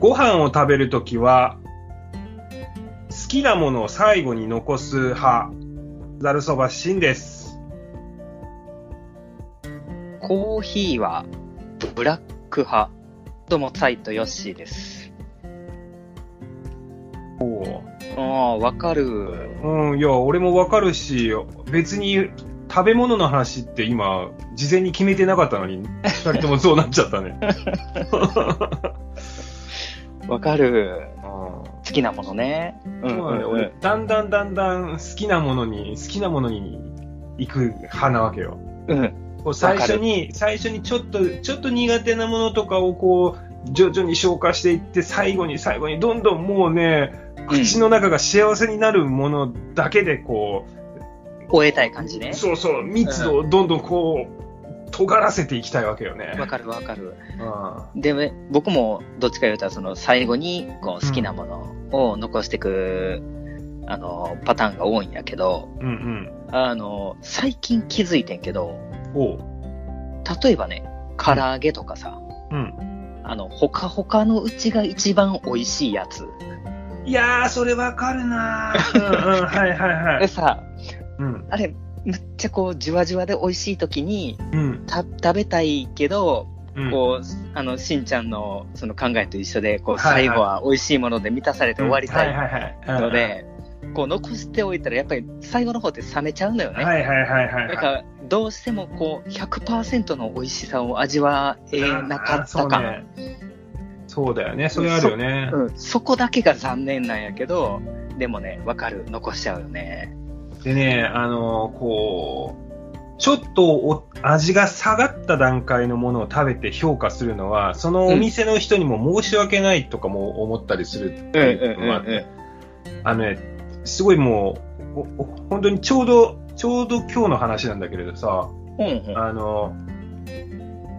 ご飯を食べるときは、好きなものを最後に残す派、ざるそばしんです。コーヒーはブラック派。どうも、サイトヨッシーです。おああ、わかる。うん、いや、俺もわかるし、別に食べ物の話って今、事前に決めてなかったのに、二人ともそうなっちゃったね。わかる。うん好きなものね。うんそうなんだん俺、だんだんだんだん好きなものに、好きなものに行く派なわけよ。うん。こう最初に、最初にちょっと、ちょっと苦手なものとかをこう、徐々に消化していって、最後に最後にどんどんもうね、口の中が幸せになるものだけでこ終えたい感じう、ね。そうそう、密度をどんどんこう、尖らせていきたいわけよね。わかるわかる。うんで、ね僕もどっちか言うたら、その最後にこう好きなものを残していく、あの、パターンが多いんやけど、うんうん。あの、最近気づいてんけど。例えばね、唐揚げとかさ、うん。あの、ほかほかのうちが一番美味しいやつ。いやー、それわかるなー。うんうん、はいはいはい。でさ、うん。あれ、めっちゃこう、じわじわで美味しい時に、うん。た、食べたいけど、うん。こう、あの、しんちゃんのその考えと一緒で、こう、はいはい最後は美味しいもので満たされて終わりたいはいはいはい。ので、こう、残しておいたら、やっぱり最後の方って冷めちゃうのよね。はいはいはいはい。だから、どうしてもこう、100%の美味しさを味わえなかったか。ね。そうだよね。それあるよね。うん、そこだけが残念なんやけど、でもね、わかる。残しちゃうよね。でね、あのこう、ちょっとお味が下がった段階のものを食べて評価するのは、そのお店の人にも申し訳ないとかも思ったりするっていうのもあのね、すごいもう、本当にちょうど、ちょうど今日の話なんだけれどさ、うんうん。あの、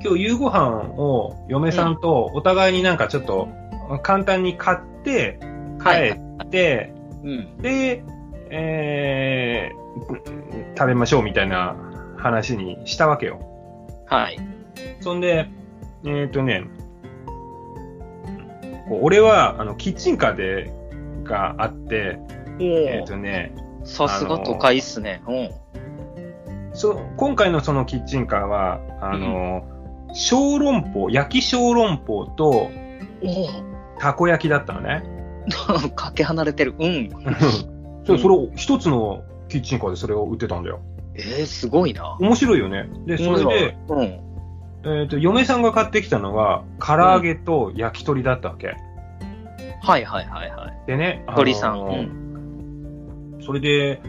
今日夕ご飯を嫁さんとお互いになんかちょっと簡単に買って帰って、うん。で、えー、食べましょうみたいな話にしたわけよ。はい。そんで、えっ、とね、俺はあのキッチンカーでがあって、えっ、とね、さすが都会っすね。うん。そ今回のそのキッチンカーは、あの、小籠包、焼き小籠包とおたこ焼きだったのね。お。かけ離れてる。うん。そうそれを、一つのキッチンカーでそれを売ってたんだよ。えー、すごいな。面白いよね。で、それで、うん。えっ、と、嫁さんが買ってきたのが、唐揚げと焼き鳥だったわけ。はいはいはいはい。でね、あのー鳥さんうそれで、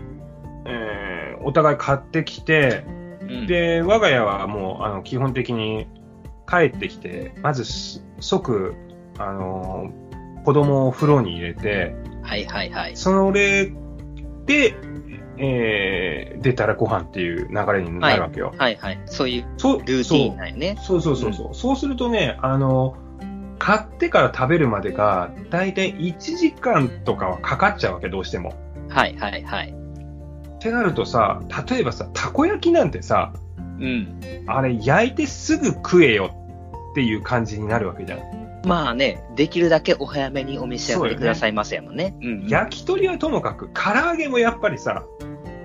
えーお互い買ってきて、うん、で、我が家はもう、あの、基本的に帰ってきて、まずす即、あのー子供を風呂に入れて、はいはいはい。それで、えー出たらご飯っていう流れになるわけよ。はいはい。そういうそうルーティーンなんよね。そうそうそうそう。そうするとね、あの、買ってから食べるまでが、だいたい1時間とかはかかっちゃうわけ、どうしても。はいはいはい。ってなるとさ、例えばさ、たこ焼きなんてさ、うん。あれ焼いてすぐ食えよっていう感じになるわけじゃん。まあね、できるだけお早めにお召し上がりくださいませやもんね。うん。焼き鳥はともかく、唐揚げもやっぱりさ、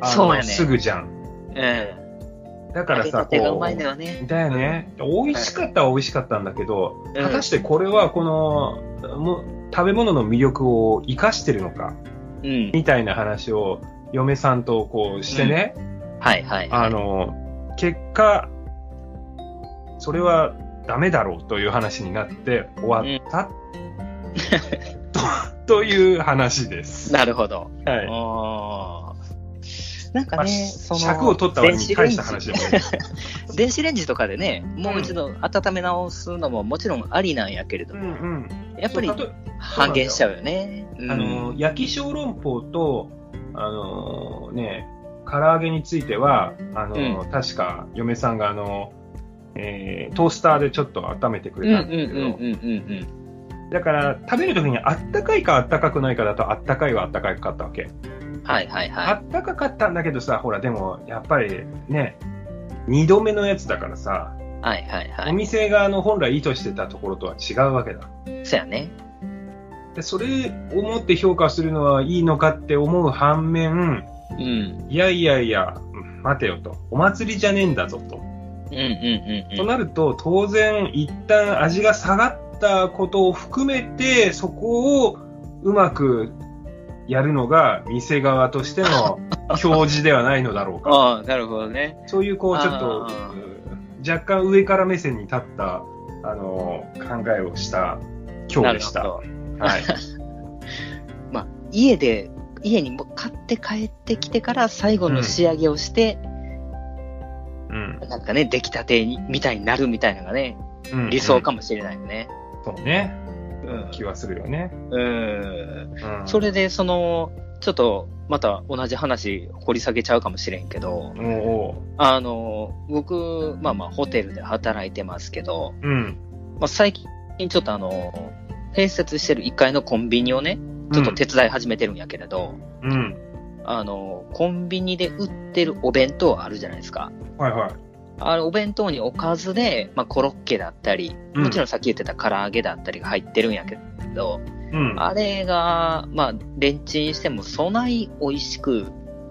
そうやねすぐじゃん。ええだからさ、揚げたてがうこまいのよね。う、だよね。美味しかったは美味しかったんだけど、うん果たしてこれはこの、も食べ物の魅力を生かしてるのか、うん。みたいな話を嫁さんとこうしてね、はいはい。あの、結果、それはダメだろうという話になって終わった、と という話です。なるほど。はい。なんかまあね、その、尺を取った割に大した話でもない。電子レンジとかでね、もう一度温め直すのももちろんありなんやけれどうんも、うん。やっぱり半減しちゃうよね。うんあの、焼き小籠包と、あのね、唐揚げについては、あの、確か嫁さんがあの、えートースターでちょっと温めてくれたんですけど、だから食べるときにあったかいかあったかくないかだとあったかいはあったかかったわけ。うん。はいはいあはったかかったんだけどさ、ほらでもやっぱりね、二度目のやつだからさ、い。はいはいはおい。店側の本来意図してたところとは違うわけだ。そやね。でそれをもって評価するのはいいのかって思う反面、うん。いやいやいや、待てよと。お祭りじゃねえんだぞと。うんうんうんうん。となると、当然、一旦味が下がったことを含めて、そこをうまくやるのが、店側としての 表示ではないのだろうか。ああ、なるほどね。そういう、こう、ちょっと若干上から目線に立った、あの、考えをした今日でした。はい。まあ、家で、家にも買って帰ってきてから最後の仕上げをして、うん。なんかね、出来たてにみたいになるみたいなのがね、うん理想かもしれないよね。そうね。うん。気はするよね。うん。うん。それで、その、ちょっと、また同じ話掘り下げちゃうかもしれんけど、あの、僕、まあまあ、ホテルで働いてますけど、うん。まあ、最近ちょっとあの、併設してる1階のコンビニをね、ちょっと手伝い始めてるんやけれど、うん。あの、コンビニで売ってるお弁当あるじゃないですか。はいはい。あの、お弁当におかずで、まあ、コロッケだったり、うんもちろんさっき言ってた唐揚げだったりが入ってるんやけど、うん。あれが、まあ、レンチンしてもそない美味しく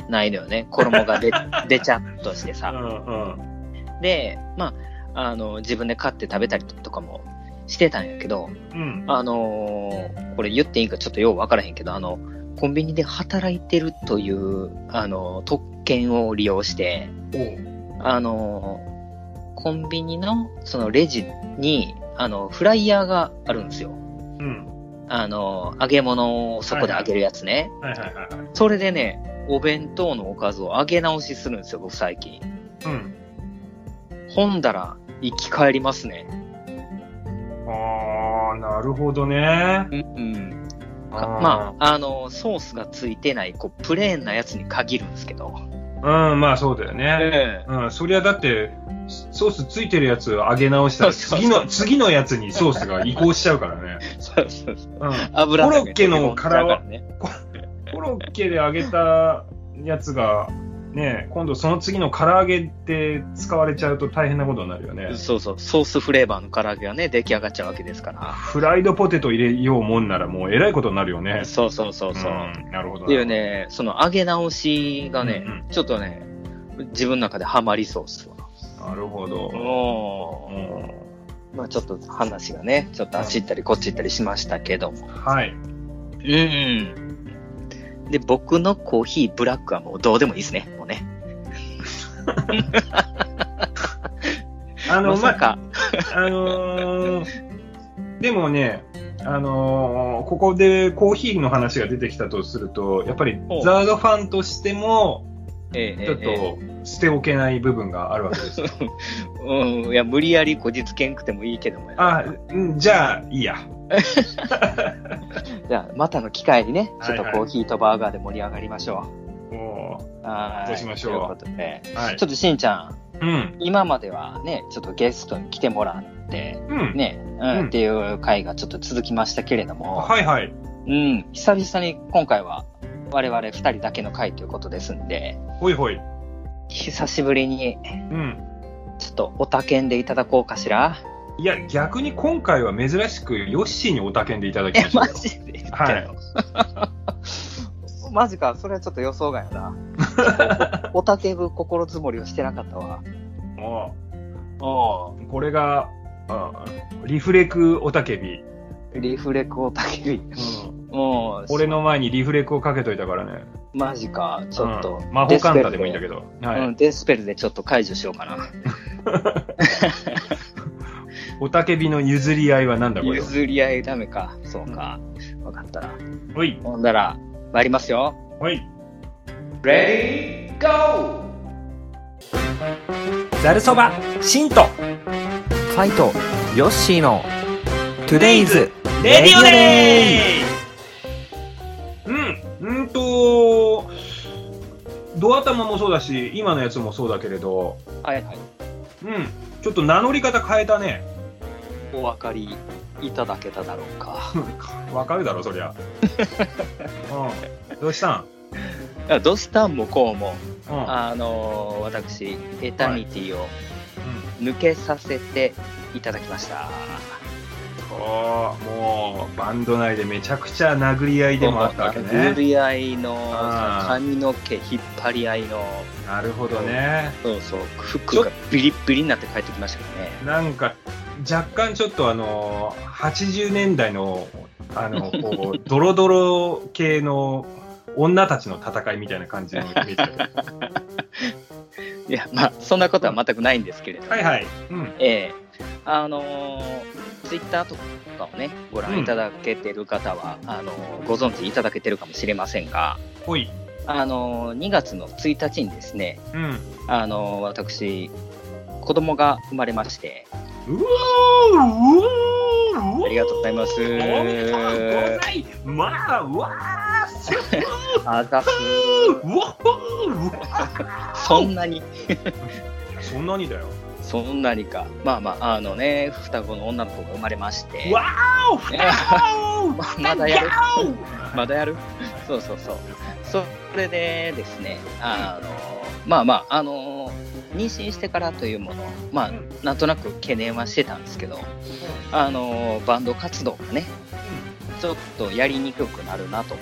ないのよね。衣がで、でちゃっとしてうさ。んうん。で、まあ、あの、自分で買って食べたりとかもしてたんやけど、うん。あのーこれ言っていいかちょっとようわからへんけど、あの、コンビニで働いてるという、あの、特権を利用して、あのーコンビニのそのレジに、あの、フライヤーがあるんですよ。うん。あの、揚げ物をそこで揚げるやつね。はいはいはいはい。それでね、お弁当のおかずを揚げ直しするんですよ、僕最近。うん。ほんだら、生き返りますね。ああ、なるほどね。うん、うん。あーまあ、あの、ソースがついてない、こう、プレーンなやつに限るんですけど。うん、まあそうだよね。ええうん、そりゃだって、ソースついてるやつ揚げ直したら、次の、次のやつにソースが移行しちゃうからね。そうそうそう。うん。油コロッケの殻はがね。コロッケで揚げたやつが、ね、今度その次の唐揚げで使われちゃうと大変なことになるよね。そうそう、ソースフレーバーの唐揚げがね、出来上がっちゃうわけですから。フライドポテト入れようもんならもうえらいことになるよね。そうそうそうそう。んなるほど。っていうね、その揚げ直しがね、うんちょっとね、自分の中でハマりそうっすわ。なるほど。おうんまあちょっと話がね、ちょっとあっち行ったりこっち行ったりしましたけども。はい。うん。で、僕のコーヒーブラックはもうどうでもいいですね、もうね。あの、まさか。あのーでもね、あのーここでコーヒーの話が出てきたとすると、やっぱりザードファンとしても、ええちょっええと捨ておけない部分があるわけですよ。うん、いや、無理やりこじつけんくてもいいけどもやあ、うんじゃあ、いいや。じゃあ、またの機会にね、ちょっとはいはいコーヒーとバーガーで盛り上がりましょもう。はい。そうしましょうということで、う、はいちょ。っとしんちゃん、うん。今まではね、ちょっとゲストに来てもらって、うん。ね、うんうんっていう回がちょっと続きましたけれども、はいはい。うん、久々に今回は我々二人だけの回ということですんで、ほいほい。久しぶりにうん。ちょっとおたけんでいただこうかしら。いや、逆に今回は珍しくヨッシーにおたけんでいただきえまし、たよ。マジではいマジか、それはちょっと予想外やな。おたけぶ心づもりをしてなかったわ。もおうこれが、あリフレクおたけび。リフレクおたけび。うん。もう、俺の前にリフレクをかけといたからね。マジか、ちょっと。うん魔法カンタでもいいんだけど。ど。はい。うん、デスペルでちょっと解除しようかな。おたけびの譲り合いはなんだこれは？譲り合いダメか。そうか。わかったら。おい。ほんだら、参りますよ。おい。レディーゴざるそばシントファイト、ヨッシーの、トゥデイズレディオデうん。うんと、ドア玉もそうだし、今のやつもそうだけれど、はいはい。うん。ちょっと名乗り方変えたね。お分かりいただけただろうか。わかるだろ、そりゃ。うん。どうしたん？ドスタンもこうも、うん。うん。あのー私、エタニティを抜けさせていただきました。そう、もうバンド内でめちゃくちゃ殴り合いでもあったわけ殴ね。り合いの髪の毛引っ張り合いの、なるほどね。そうそう、服がビリッビリになって帰ってきましたからね。なんか、若干ちょっとあの、80年代の、あの、こう、ドロドロ系の女たちの戦いみたいな感じのイメージだけど いや、まあ、そんなことは全くないんですけれども、はいはい。うん。ええあのツイッターとかをね、ご覧いただけてる方は、あのーご存知いただけてるかもしれませんが、ほい。あのー2月の1日にですね、うん。あのー私、子供が生まれまして、ありがとうございます。おめでとうござい。まあ、うわーす。あざす。そんなに、ーそんなにだよ。そんなにか。まあまあ、あのね、双子の女の子が生まれまして、わーお まだやる。お。まだやる？そうそうそう。それでですね、あの、まあまあ、あの、妊娠してからというもの、まあ、なんとなく懸念はしてたんですけど、あの、バンド活動がね、ちょっとやりにくくなるなと、な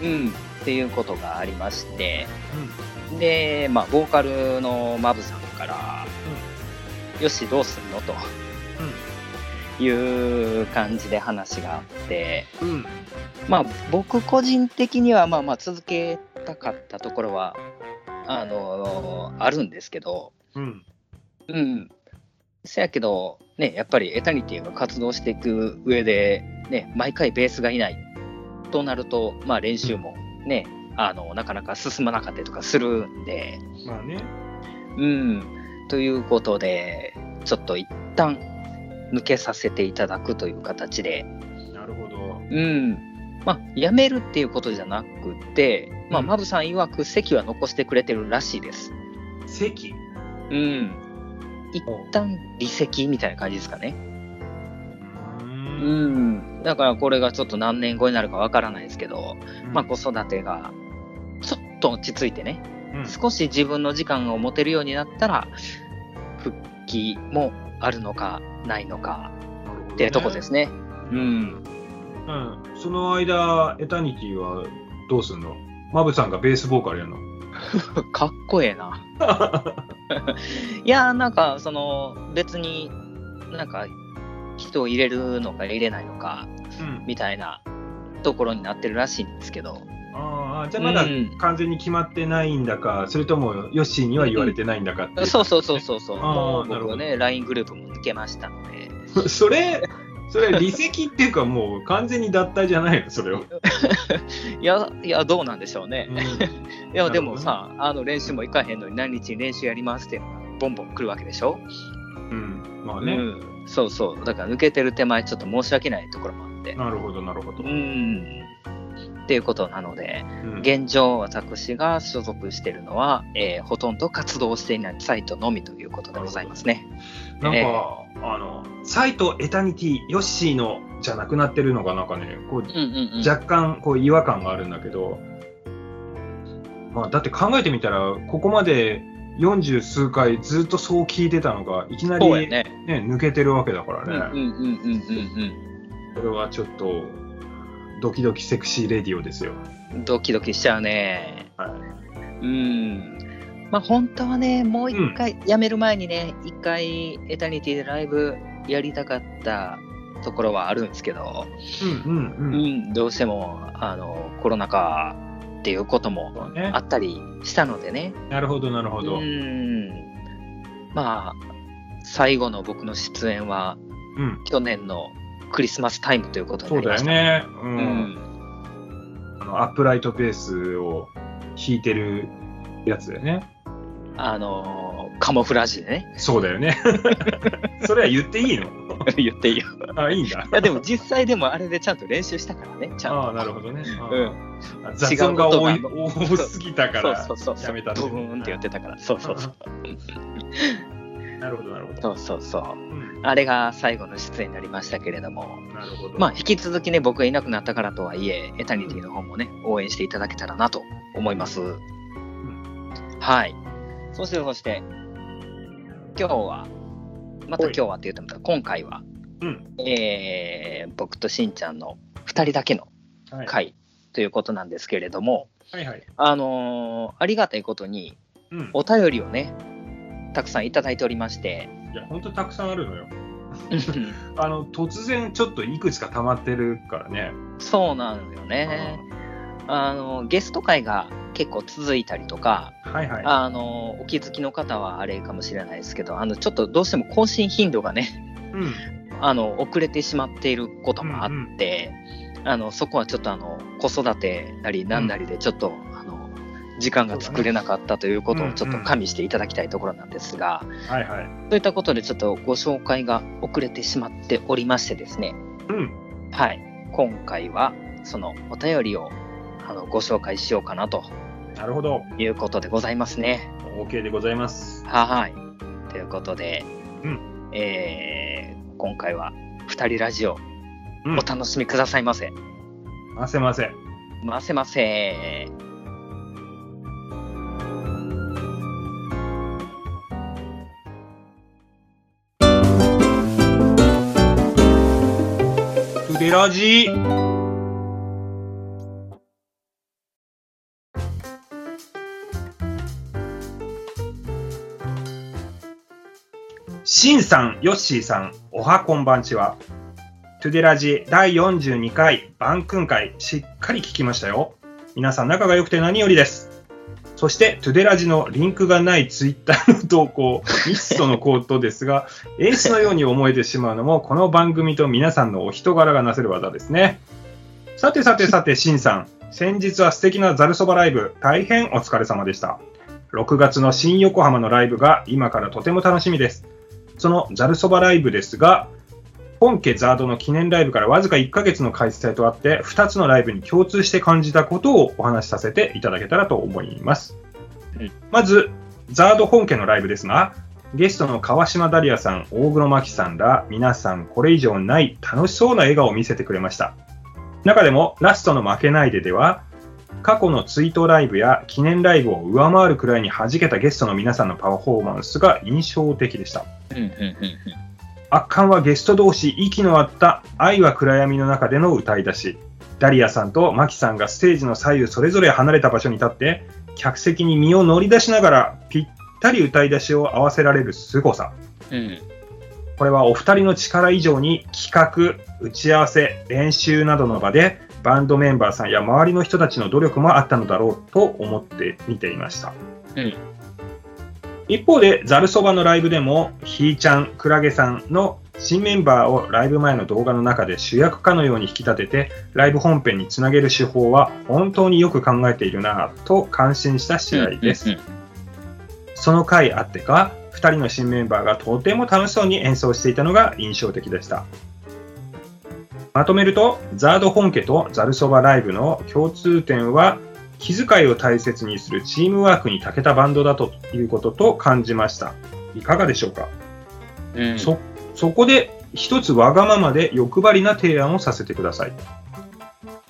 るうん、っていうことがありまして、ほど。で、まあ、ボーカルのマブさんから、よし、どうすんのと。いう感じで話があって、うん。うん。まあ、僕個人的には、まあまあ、続けたかったところは、あのあるんですけど、うん。うん。せやけど、ね、やっぱりエタニティが活動していく上で、ね、毎回ベースがいないとなると、まあ練習もね、あの、なかなか進まなかったりとかするんで、まあね。うん。ということで、ちょっと一旦抜けさせていただくという形で、なるほど。うん。まあ、辞めるっていうことじゃなくて、まあ、うんマブさん曰く席は残してくれてるらしいです。席？うん。一旦離席みたいな感じですかね。ううん。ん。だからこれがちょっと何年後になるかわからないですけど、まあ、子育てがちょっと落ち着いてね、うん少し自分の時間を持てるようになったら、復帰もあるのかないのかっていうとこですね。うん。うん。その間、エタニティはどうすんの？マブさんがベースボーカルやるの？かっこええな。いやーなんかその別になんか人を入れるのか入れないのかうん。みたいなところになってるらしいんですけど。ああ、じゃあまだうん。完全に決まってないんだか、それともヨッシーには言われてないんだかっていう。そうそうそうそうそう。あなるほど。ね LINE グループも抜けましたので。それ、それ離席っていうかもう完全に脱退じゃないのそれを。いやいやどうなんでしょうね。うん。いやでもさあの練習も行かへんのに何日練習やりますっていうのがボンボン来るわけでしょ、うん。まあね。うん、そうそう。だから抜けてる手前ちょっと申し訳ないところもあって。なるほど、なるほど。うん。っていうことなのでうん。現状私が所属しているのは、えーほとんど活動していないサイトのみということでございますね。なんか、ええあの、サイトエタニティ、ヨッシーのじゃなくなってるのがなんかね、こううんうんうん。若干こう違和感があるんだけど、まあ、だって考えてみたら、ここまで40数回ずっとそう聞いてたのが、いきなり、ねね。抜けてるわけだからうんうんうんね、これはちょっと、ドキドキセクシーレディオですよ。うん。ドキドキしちゃうね。はいうん。まあ本当はね、もう一回、辞める前にね、一回エタニティでライブやりたかったところはあるんですけど、うんうんううん。ん、どうしてもあのコロナ禍っていうこともそうねあ。ったりしたのでね。なるほど、なるほど。ううん。ん。まあ、最後の僕の出演は去年のクリスマスタイムということにそうなりました。だよね。う。うんん。あのアップライトベースを弾いてるやつだよね。あのーカモフラージュでね、そうだよね。それは言っていいの？言っていいよ。あ、いいんだ。いや、でも実際でもあれでちゃんと練習したからね、ちゃんと。ああ、なるほどね。あうん。あ雑音が多い多すぎたからそうそうそう。やめたんだブーンって言ってたから。そうそうそう。なるほど、なるほど。そうそうそう。うん、あれが最後の出演になりましたけれども、なるほど。まあ、引き続きね、僕がいなくなったからとはいえ、エタニティの方もね、応援していただけたらなと思います。はい。そして、そして、今日は、また今日はって言っても今回は、うん。えー僕としんちゃんの2人だけのはい。回ということなんですけれども、はいはい。あのーありがたいことに、うん。お便りをね、たくさんいただいておりまして、いや、ほんとたくさんあるのよ。あの、突然ちょっといくつか溜まってるからね。そうなんよね。あのゲスト会が結構続いたりとか、はいはい。あのお気づきの方はあれかもしれないですけど、あのちょっとどうしても更新頻度がね、うん。あの遅れてしまっていることもあって、あのそこはちょっとあの子育てなりなんなりでちょっと、あの時間が作れなかったということをちょっと加味していただきたいところなんですが、はいはい。そういったことでちょっとご紹介が遅れてしまっておりましてですね、うん。はい、今回はそのお便りをあのご紹介しようかなとなるほど。いうことでございますね。OK でございます。はい。ということで、うんえー今回は2人ラジオうんお。楽しみくださいませ。ませませ。ませませ。筆ラジしんさん、よっしーさん、おはこんばんちは。トゥデラジ第42回晩訓会、しっかり聞きましたよ。皆さん仲が良くて何よりです。そして、トゥデラジのリンクがないツイッターの投稿、ミストのコートですが、エースのように思えてしまうのも、この番組と皆さんのお人柄がなせる技ですね。さてさてさて、しんさん。先日は素敵なザルそばライブ、大変お疲れ様でした。6月の新横浜のライブが今からとても楽しみです。そのザルそばライブですが、本家ザードの記念ライブからわずか1ヶ月の開催とあって、2つのライブに共通して感じたことをお話しさせていただけたらと思います。うんまず、ザード本家のライブですが、ゲストの川島ダリアさん、大黒摩季さんら皆さんこれ以上ない楽しそうな笑顔を見せてくれました。中でもラストの負けないででは、過去のツイートライブや記念ライブを上回るくらいに弾けたゲストの皆さんのパフォーマンスが印象的でした。圧巻はゲスト同士息の合った愛は暗闇の中での歌い出し。ダリアさんとマキさんがステージの左右それぞれ離れた場所に立って、客席に身を乗り出しながらぴったり歌い出しを合わせられる凄さ。うんうんこれはお二人の力以上に企画、打ち合わせ、練習などの場でバンドメンバーさんや周りの人たちの努力もあったのだろうと思って見ていました。うん一方で、ザルそばのライブでも、ひーちゃん、クラゲさんの新メンバーをライブ前の動画の中で主役かのように引き立てて、ライブ本編につなげる手法は本当によく考えているなぁと感心した試合です。うんその回あってか、2人の新メンバーがとても楽しそうに演奏していたのが印象的でした。まとめると、ザード本家とザルそばライブの共通点は、気遣いを大切にするチームワークに長けたバンドだということと感じました。いかがでしょうか、うんうんそ、そこで一つわがままで欲張りな提案をさせてください。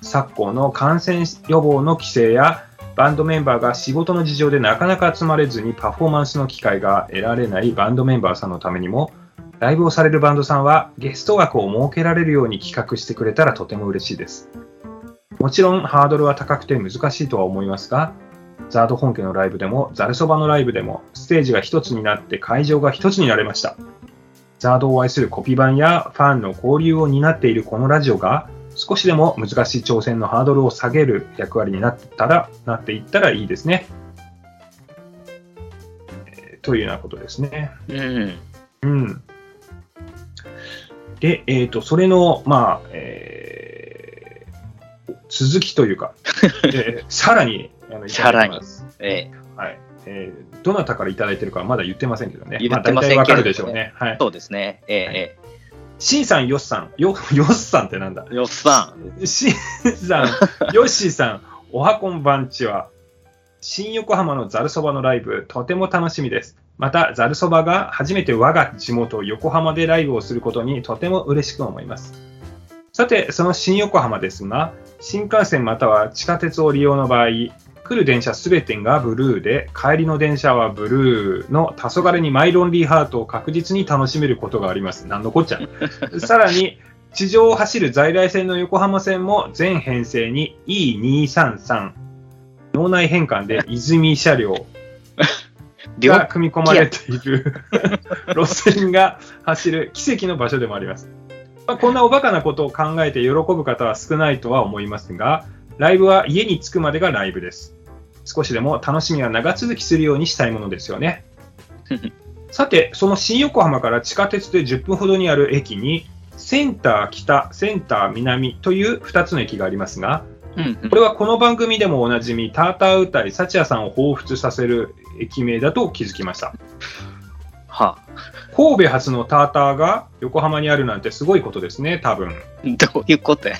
昨今の感染予防の規制やバンドメンバーが仕事の事情でなかなか集まれずにパフォーマンスの機会が得られないバンドメンバーさんのためにも、ライブをされるバンドさんはゲスト枠を設けられるように企画してくれたらとても嬉しいです。もちろんハードルは高くて難しいとは思いますが、ザード本家のライブでもザルそばのライブでもステージが一つになって会場が一つになれました。ザードを愛するコピー版やファンの交流を担っているこのラジオが少しでも難しい挑戦のハードルを下げる役割になったら、なっていったらいいですね。えーというようなことですね。うんうん。で、えっ、と、それの、まあ、えー続きというか、えーさらに、あのいただいてます。えはい。えーどなたからいただいてるかはまだ言ってませんけどね。言ってませんけれどねあ、大体わかるでしょうね。はい。そうですね。ええシンさん、ヨッさん、よ、ヨッさんってなんだ？ええよっさん。シンさん、ヨッシーさん、おはこんばんちは。新横浜のざるそばのライブ、とても楽しみです。また、ざるそばが初めて我が地元横浜でライブをすることにとても嬉しく思います。さて、その新横浜ですが、新幹線または地下鉄を利用の場合、来る電車すべてがブルーで、帰りの電車はブルーの黄昏にマイロンリーハートを確実に楽しめることがあります。なんのこっちゃ。さらに、地上を走る在来線の横浜線も全編成に E233 脳内変換で泉車両が組み込まれている路線が走る奇跡の場所でもあります。まあ、こんなおバカなことを考えて喜ぶ方は少ないとは思いますが、ライブは家に着くまでがライブです。少しでも楽しみが長続きするようにしたいものですよね。さて、その新横浜から地下鉄で10分ほどにある駅に、センター北、センター南という2つの駅がありますが、これはこの番組でもおなじみ、ターター歌い、幸也さんを彷彿させる駅名だと気づきました。は神戸発のターターが横浜にあるなんてすごいことですね、多分。あ、どういうことや。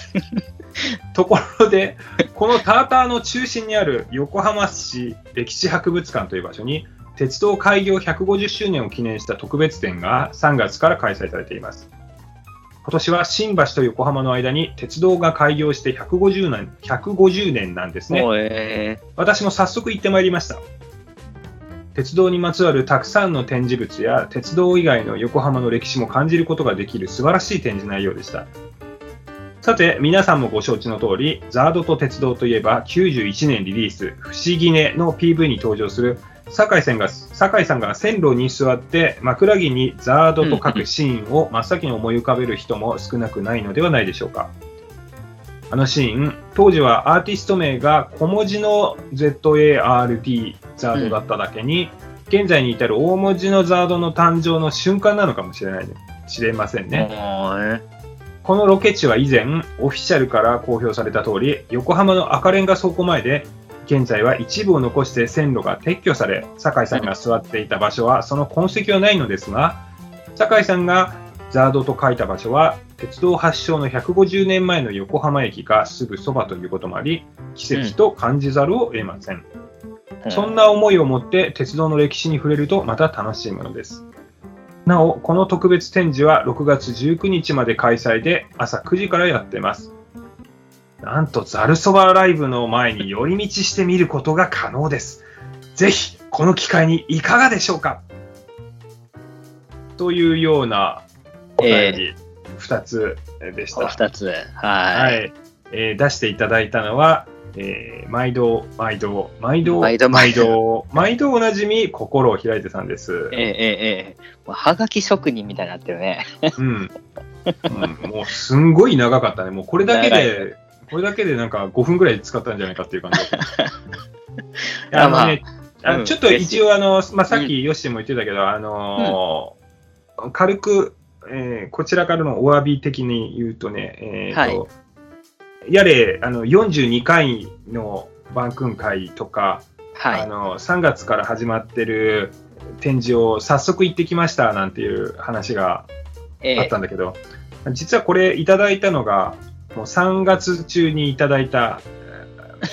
ところで、このターターの中心にある横浜市歴史博物館という場所に、鉄道開業150周年を記念した特別展が3月から開催されています。今年は新橋と横浜の間に鉄道が開業して150年 ,150 年なんですね。私も早速行ってまいりました。鉄道にまつわるたくさんの展示物や鉄道以外の横浜の歴史も感じることができる素晴らしい展示内容でした。さて、皆さんもご承知の通り、ザードと鉄道といえば91年リリース、不思議ねの PV に登場する酒井さんが酒井さんが線路に座って枕木にザードと書くシーンを真っ先に思い浮かべる人も少なくないのではないでしょうか。あのシーン、当時はアーティスト名が小文字の ZARD ザードだっただけに、現在に至る大文字のザードの誕生の瞬間なのかもしれない、知れませんー。ね。このロケ地は以前、オフィシャルから公表された通り、横浜の赤レンガ倉庫前で、現在は一部を残して線路が撤去され、酒井さんが座っていた場所はその痕跡はないのですが、酒井さんがザードと書いた場所は、鉄道発祥の150年前の横浜駅がすぐそばということもあり、奇跡と感じざるを得ません。そんな思いを持って鉄道の歴史に触れるとまた楽しいものです。なお、この特別展示は6月19日まで開催で朝9時からやってます。なんと、ザルそばライブの前に寄り道してみることが可能です。ぜひ、この機会にいかがでしょうか？というようなお便り2つでした。お二つ。は。はいい。えー出していただいたのは、えー毎度、毎度、毎度、毎度毎度、毎度おなじみ、心を開いてさんです。ええええええはがき職人みたいになってるね。うん。うんもう、すんごい長かったね。もう、これだけで、これだけでなんか5分ぐらい使ったんじゃないかっていう感じ。あのね、あうんちょっと一応、あの、まあ、さっきヨッシーも言ってたけど、あのー軽く、えーこちらからのお詫び的に言うとね、えーとやれ、あの、42回の番訓会とか、はい。あの、3月から始まってる展示を早速行ってきましたなんていう話がええあったんだけど、実はこれいただいたのが、もう3月中にいただいた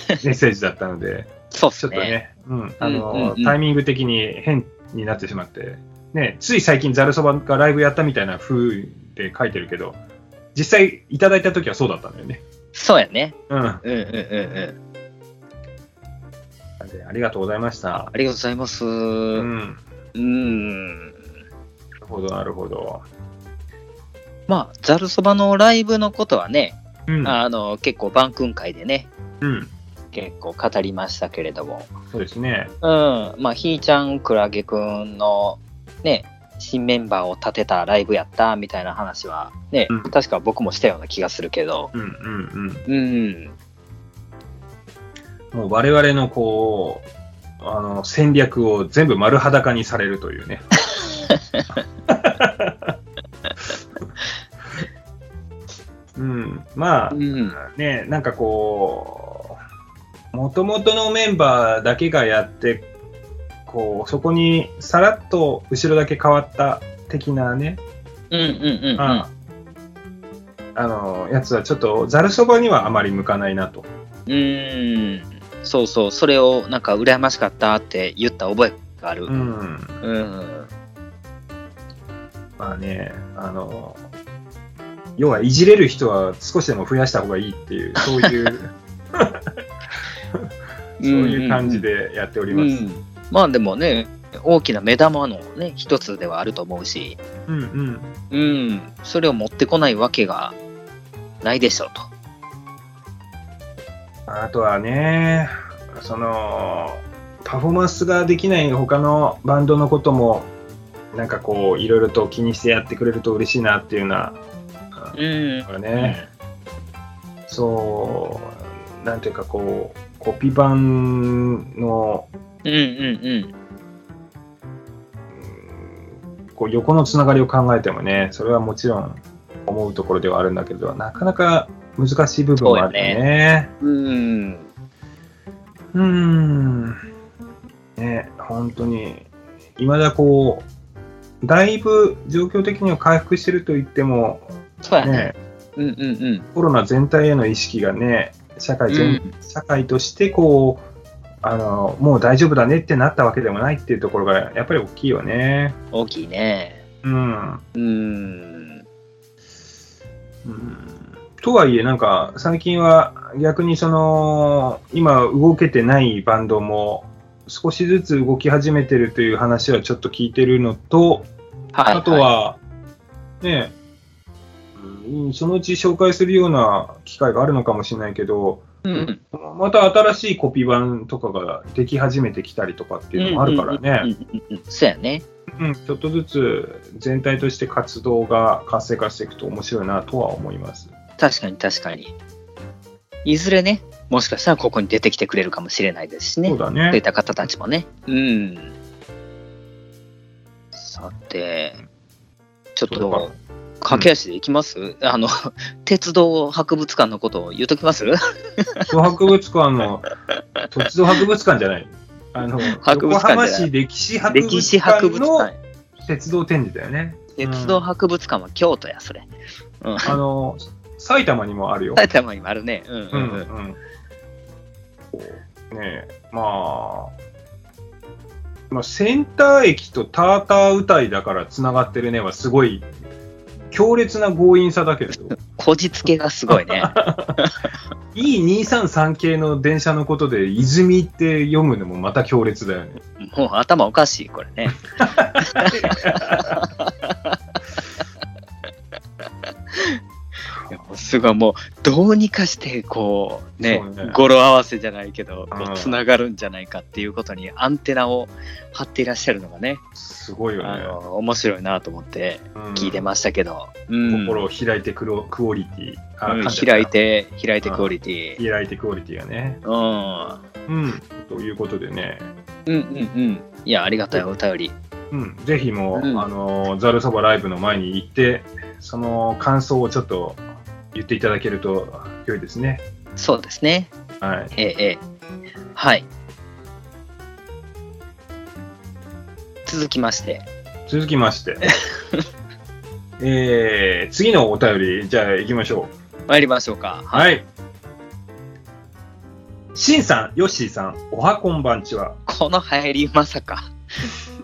えーメッセージだったので、そうね。ちょっとね、うん、あうんうんの、うんタイミング的に変になってしまって、ね、つい最近ザルそばがライブやったみたいな風で書いてるけど、実際いただいた時はそうだったんだよね。そうやね。うん。うんうんうんうん。でありがとうございました。ありがとうございます。う。うんん。なるほど、なるほど。まあ、ざるそばのライブのことはね、うん。あの、結構番訓会でね、うん。結構語りましたけれども、そうですね。うん。まあ、ひーちゃん、クラゲくんの、ね、新メンバーを立てたライブやったみたいな話は、ね、うん確か僕もしたような気がするけど、うんうんうん。うん。もう我々のこう、あの、戦略を全部丸裸にされるというね。うん。まあう、ん。ね、なんかこう、もともとのメンバーだけがやって、こう、そこにさらっと後ろだけ変わった的なね、うんうんうんうん。ああの、やつはちょっと、ざるそばにはあまり向かないなと。うーん。そうそう、それをなんか羨ましかったって言った覚えがある。ううん。ん。まあね、あの、要はいじれる人は少しでも増やした方がいいっていう、そういう、そういう感じでやっております。うんまあでもね、大きな目玉のね、一つではあると思うし、うんうん。うん、それを持ってこないわけがないでしょうと。あとはね、その、パフォーマンスができない他のバンドのことも、なんかこう、いろいろと気にしてやってくれると嬉しいなっていうような、うん。ね、そう、なんていうかこう、コピー版のうんうんこう横のつながりを考えてもね、それはもちろん思うところではあるんだけど、なかなか難しい部分もあるよね。うん。うん。うーん。ね、本当に、いまだこう、だいぶ状況的には回復してると言っても、そうやね。ね、うんうんうん。コロナ全体への意識がね、社会全、うん社会としてこう、あの、もう大丈夫だねってなったわけでもないっていうところが、やっぱり大きいよね。大きいね。うん。うん。うんとはいえ、なんか、最近は逆にその、今動けてないバンドも、少しずつ動き始めてるという話はちょっと聞いてるのと、はい。あとは、ね、うんそのうち紹介するような機会があるのかもしれないけど、い、うん。また新しいコピー版とかができ始めてきたりとかっていうのもあるからうんね。そうやね。うんちょっとずつ全体として活動が活性化していくと面白いなとは思います。確かに確かに。いずれね、もしかしたらここに出てきてくれるかもしれないですしね。そうだね。た方たちもね。うん。さて、ちょっと、駆け足でいきます、あの、鉄道博物館のことを言うときます？鉄道博物館の、鉄道博物館じゃない。あの、博物館横浜市歴史博物歴史博館の物館。鉄道展示だよね。鉄道博物館は京都や、それ。うん。あの、埼玉にもあるよ。埼玉にもあるね。うんううんんうん。うん。ねえ、まあ、まあ、センター駅とターター歌いだから繋がってるねはすごい強烈な強引さだけれど、こじつけがすごいね。E233 系の電車のことで泉って読むのもまた強烈だよね。もう頭おかしい、これね。すごいもう、どうにかして、こう、ね語呂合わせじゃないけど、つながるんじゃないかっていうことにアンテナを張っていらっしゃるのがね、すごいよね。面白いなと思ってうん聞いてましたけど、うん心を開いてクロクオリティ。開いて、開いてクオリティ。開いてクオリティがね。うん。うん。ということでね、うんうんうん。いや、ありがたいお便り。うん、ぜひもう、うんあの、ざるそばライブの前に行って、その感想をちょっと言っていただけると良いですね。そうですね。はい。ええ、ええ。はい。続きまして、続きまして、えー、次のお便り、じゃあ行きましょ参りましょうか。う。はい。しんさん、よっしーさん、おはこんばんちは。この入り、まさか。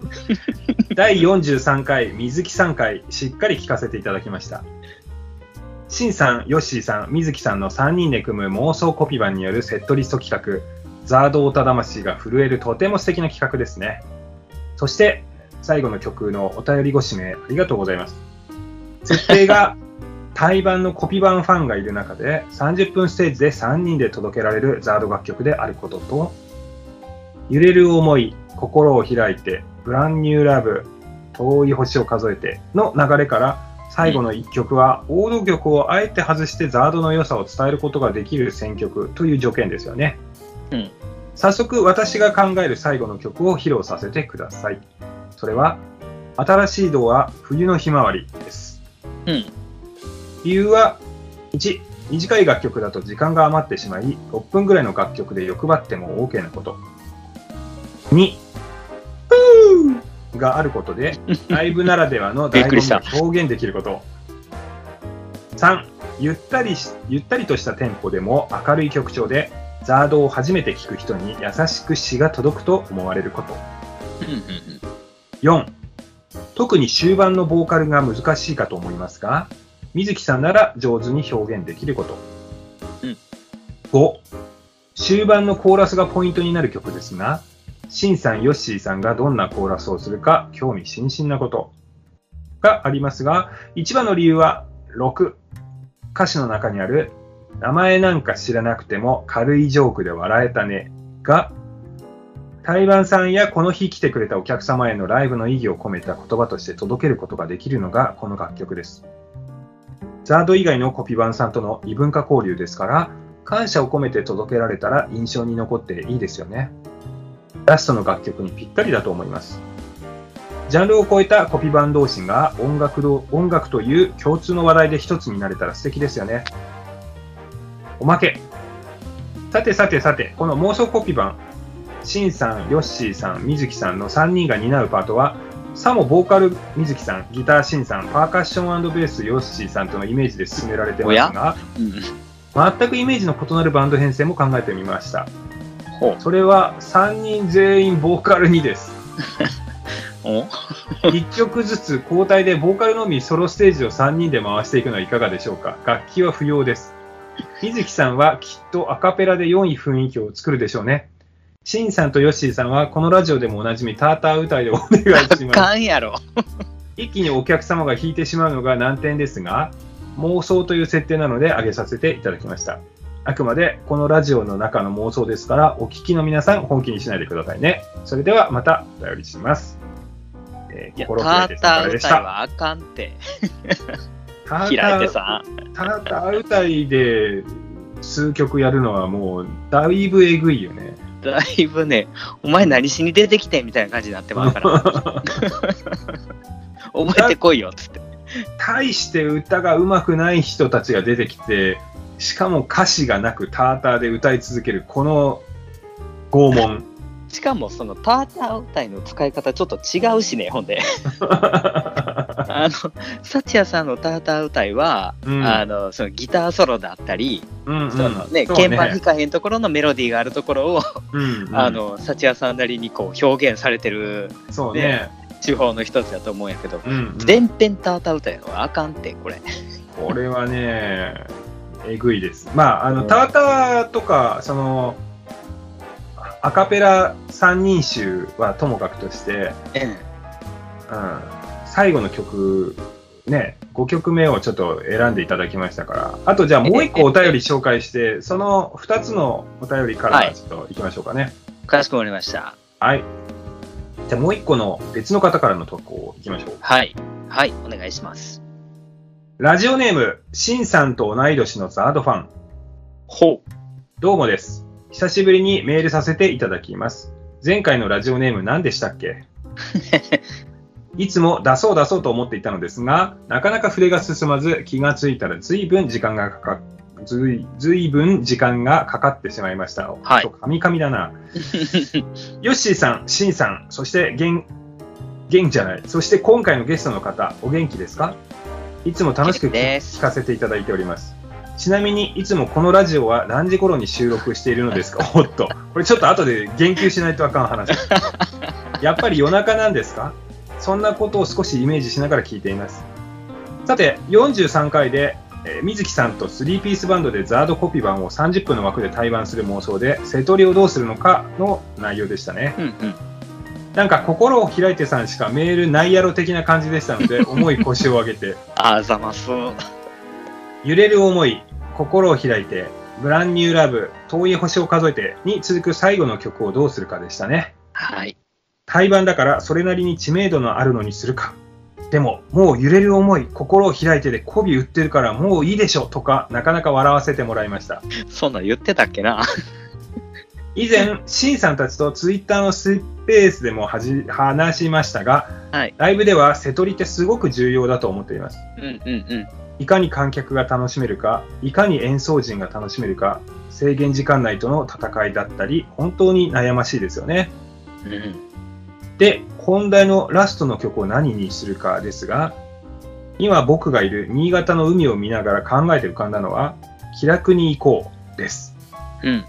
第43回、水木さん回、しっかり聞かせていただきました。しんさん、よっしーさん、水木さんの3人で組む妄想コピバンによるセットリスト企画、ザードオタ魂が震えるとても素敵な企画ですね。そして、最後の曲のお便りご指名ありがとうございます。設定が、対バンのコピバンファンがいる中で、30分ステージで3人で届けられるザード楽曲であることと、揺れる思い、心を開いて、ブランニューラブ、遠い星を数えての流れから、最後の一曲は王道曲をあえて外してザードの良さを伝えることができる選曲という条件ですよね。うん早速私が考える最後の曲を披露させてください。それは、新しいドア冬のひまわりです。うん。理由は、1、短い楽曲だと時間が余ってしまい、6分ぐらいの楽曲で欲張っても OK なこと。2、ふーがあることで、ライブならではの醍醐味を表現できること。3、ゆったりし、ゆったりとしたテンポでも明るい曲調で、ザードを初めて聴く人に優しく詩が届くと思われること。うんうん4、特に終盤のボーカルが難しいかと思いますが、水木さんなら上手に表現できること。うん5、終盤のコーラスがポイントになる曲ですが、シンさん、ヨッシーさんがどんなコーラスをするか興味津々なことがありますが、一番の理由は6。歌詞の中にある名前なんか知らなくても軽いジョークで笑えたねが、台湾さんやこの日来てくれたお客様へのライブの意義を込めた言葉として届けることができるのがこの楽曲です。ザード以外のコピバンさんとの異文化交流ですから、感謝を込めて届けられたら印象に残っていいですよね。ラストの楽曲にぴったりだと思います。ジャンルを超えたコピバン同士が音楽ど音楽という共通の話題で一つになれたら素敵ですよね。おまけ。さてさてさて、この妄想コピバン、シンさん、ヨッシーさん、水木さんの3人が担うパートは、さもボーカル水木さん、ギターシンさん、パーカッションベースヨッシーさんとのイメージで進められてますが、うん。全くイメージの異なるバンド編成も考えてみました。ほそれは3人全員ボーカルにです。う。お？1曲ずつ交代でボーカルのみソロステージを3人で回していくのはいかがでしょうか？楽器は不要です。水木さんはきっとアカペラで良い雰囲気を作るでしょうね。シンさんとヨッシーさんはこのラジオでもおなじみターター歌いでお願いします。かんやろ。一気にお客様が弾いてしまうのが難点ですが、妄想という設定なので上げさせていただきました。あくまでこのラジオの中の妄想ですから、お聞きの皆さん本気にしないでくださいね。それではまたお便りします。えー心タ開いてさんからーター歌い。はあかんって。タータ開いてーさ。ターター歌いで数曲やるのはもうだいぶえぐいよね。だいぶね、お前何しに出てきてみたいな感じになってますから。覚えてこいよ、つって。大して歌が上手くない人たちが出てきて、しかも歌詞がなくターターで歌い続けるこの拷問。しかもそのターター歌いの使い方ちょっと違うしね、ほんで。あの、サチヤさんのターター歌いは、うんあの、そのギターソロだったり、うんうんそのね、鍵盤弾かへんところのメロディーがあるところを、うんうんあの、サチヤさんなりにこう表現されてるそうね。手法の一つだと思うんやけど、うんうん全編ターター歌いのはあかんって、これ。これはね、えぐいです。まあ、あの、うんターターとか、その、アカペラ三人集はともかくとして、うん。うん、最後の曲、ね、5曲目をちょっと選んでいただきましたから、あとじゃあもう1個お便り紹介して、その2つのお便りからはいちょっと行きましょうかね。かしこまりました。はい。じゃあもう1個の別の方からの投稿行きましょう。はい。はい、お願いします。ラジオネーム、シンさんと同い年のザードファン。ほう。どうもです。久しぶりにメールさせていただきます。前回のラジオネーム何でしたっけ？いつも出そう出そうと思っていたのですが、なかなか筆が進まず気がついたら随分時間がかかずいずいぶん時間がかかってしまいました。はいちょっとカミカミだな。ヨッシーさん、シンさん、そしてゲン、ゲンじゃない。そして今回のゲストの方、お元気ですか？いつも楽しく聞かせていただいております。ちなみに、いつもこのラジオは何時頃に収録しているのですか？おっと。これちょっと後で言及しないとあかん話。やっぱり夜中なんですか？そんなことを少しイメージしながら聞いています。さて、43回で、えー水木さんと3ピースバンドでザードコピバンを30分の枠で対バンする妄想で、瀬戸りをどうするのかの内容でしたね。うんうん。なんか心を開いてさんしかメールないやろ的な感じでしたので、重い腰を上げて、あざます。揺れる思い、心を開いて、ブランニューラブ、遠い星を数えてに続く最後の曲をどうするかでしたね。はい。対バンだからそれなりに知名度のあるのにするか。でも、もう揺れる思い、心を開いてで媚び売ってるからもういいでしょとか、なかなか笑わせてもらいました。そんなん言ってたっけな。以前、シンさんたちとツイッターのスペースでもはじ話しましたが、はい。ライブでは瀬戸りってすごく重要だと思っています。うんうんうん。いかに観客が楽しめるか、いかに演奏陣が楽しめるか、制限時間内との戦いだったり、本当に悩ましいですよね。うん。で、本題のラストの曲を何にするかですが、今僕がいる新潟の海を見ながら考えて浮かんだのは、気楽に行こうです。うん。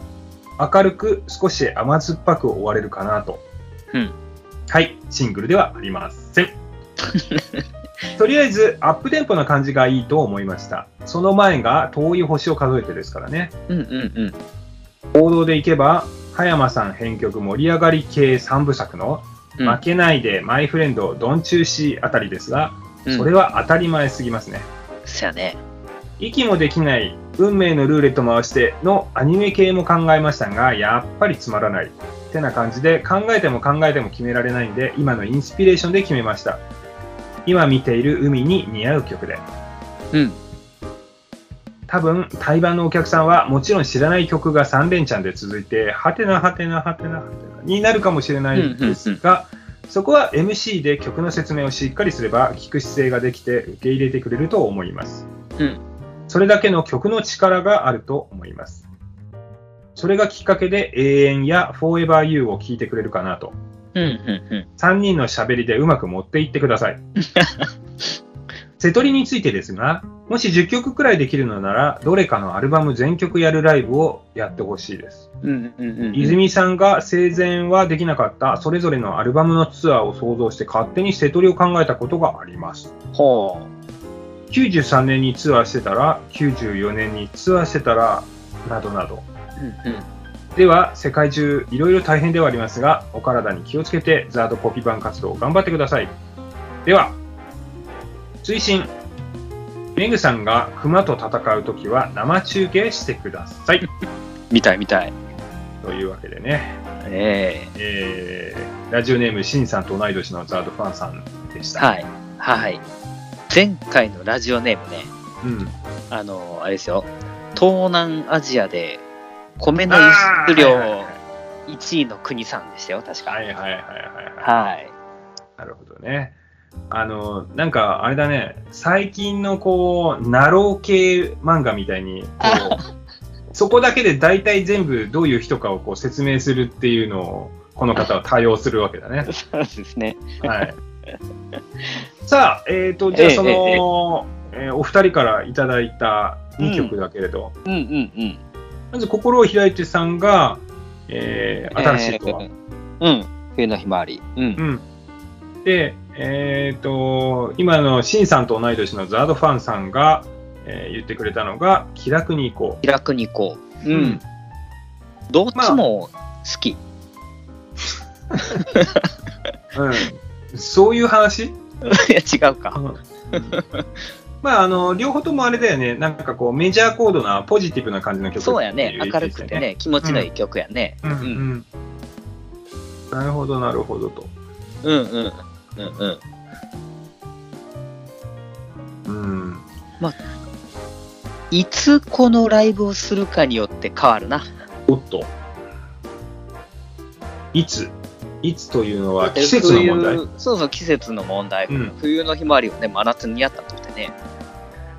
明るく少し甘酸っぱく終われるかなと。うん。はい、シングルではありません。とりあえず、アップテンポな感じがいいと思いました。その前が遠い星を数えてですからね。うんうんうん。王道でいけば、葉山さん編曲盛り上がり系3部作の、うん負けないでマイフレンド、ドン中止あたりですが、うんそれは当たり前すぎますね。そやね。息もできない運命のルーレット回してのアニメ系も考えましたが、やっぱりつまらない。ってな感じで考えても考えても決められないんで、今のインスピレーションで決めました。今見ている海に似合う曲で。うん。多分、対バンのお客さんはもちろん知らない曲が3連チャンで続いて、はてなはてなはてなはてなになるかもしれないですが、そこは MC で曲の説明をしっかりすれば聞く姿勢ができて受け入れてくれると思います。うん。それだけの曲の力があると思います。それがきっかけで永遠や Forever You を聴いてくれるかなと。うん、うん、うん。3人の喋りでうまく持っていってください。瀬戸りについてですが、もし10曲くらいできるのなら、どれかのアルバム全曲やるライブをやってほしいです。うん、うん、うん。泉さんが生前はできなかったそれぞれのアルバムのツアーを想像して勝手に瀬戸りを考えたことがあります。ほ93年にツアーしてたら、94年にツアーしてたら、などなど。う。うん、うん。では、世界中いろいろ大変ではありますが、お体に気をつけてザードコピー版活動を頑張ってください。では、追伸。メグさんが熊と戦うときは生中継してください。見たい、見たい。というわけでね、ええー、ラジオネームシンさんと同い年のザードファンさんでした。えはい。はい。前回のラジオネームね、うん。あの、あれですよ。東南アジアで米の輸出量あーはいはいはい1位の国さんでしたよ、確か。はいはいはいはいはい。はい。なるほどね。あの、なんかあれだね、最近のこう、ナロー系漫画みたいに、そこだけで大体全部どういう人かをこう説明するっていうのを、この方は対応するわけだね。そうですね。はい。さあ、えっ、と、じゃあええその、えーお二人からいただいた2曲だけれど、うんうんうん。まず心を開いてさんが、えー新しいとは。えーうん。冬のひまわり。うん。うん。で、えっ、と、今のシンさんと同い年のザードファンさんが、えー言ってくれたのが、気楽に行こ気楽に行こう。う。うん。。どっちも好き。うん。そういう話？いや、違うか。まあ、あの、両方ともあれだよね。なんかこう、メジャーコードなポジティブな感じの曲そうやね。明るくてね、気持ちのいい曲やね。うんうん。なるほど、なるほどと。うんうん。うんうん。うん。いつこのライブをするかによって変わるな。おっと。いつ？いつというのは季節の問題？冬そうそう、季節の問題。うん冬のひまわりをね、真夏にやったとしてね。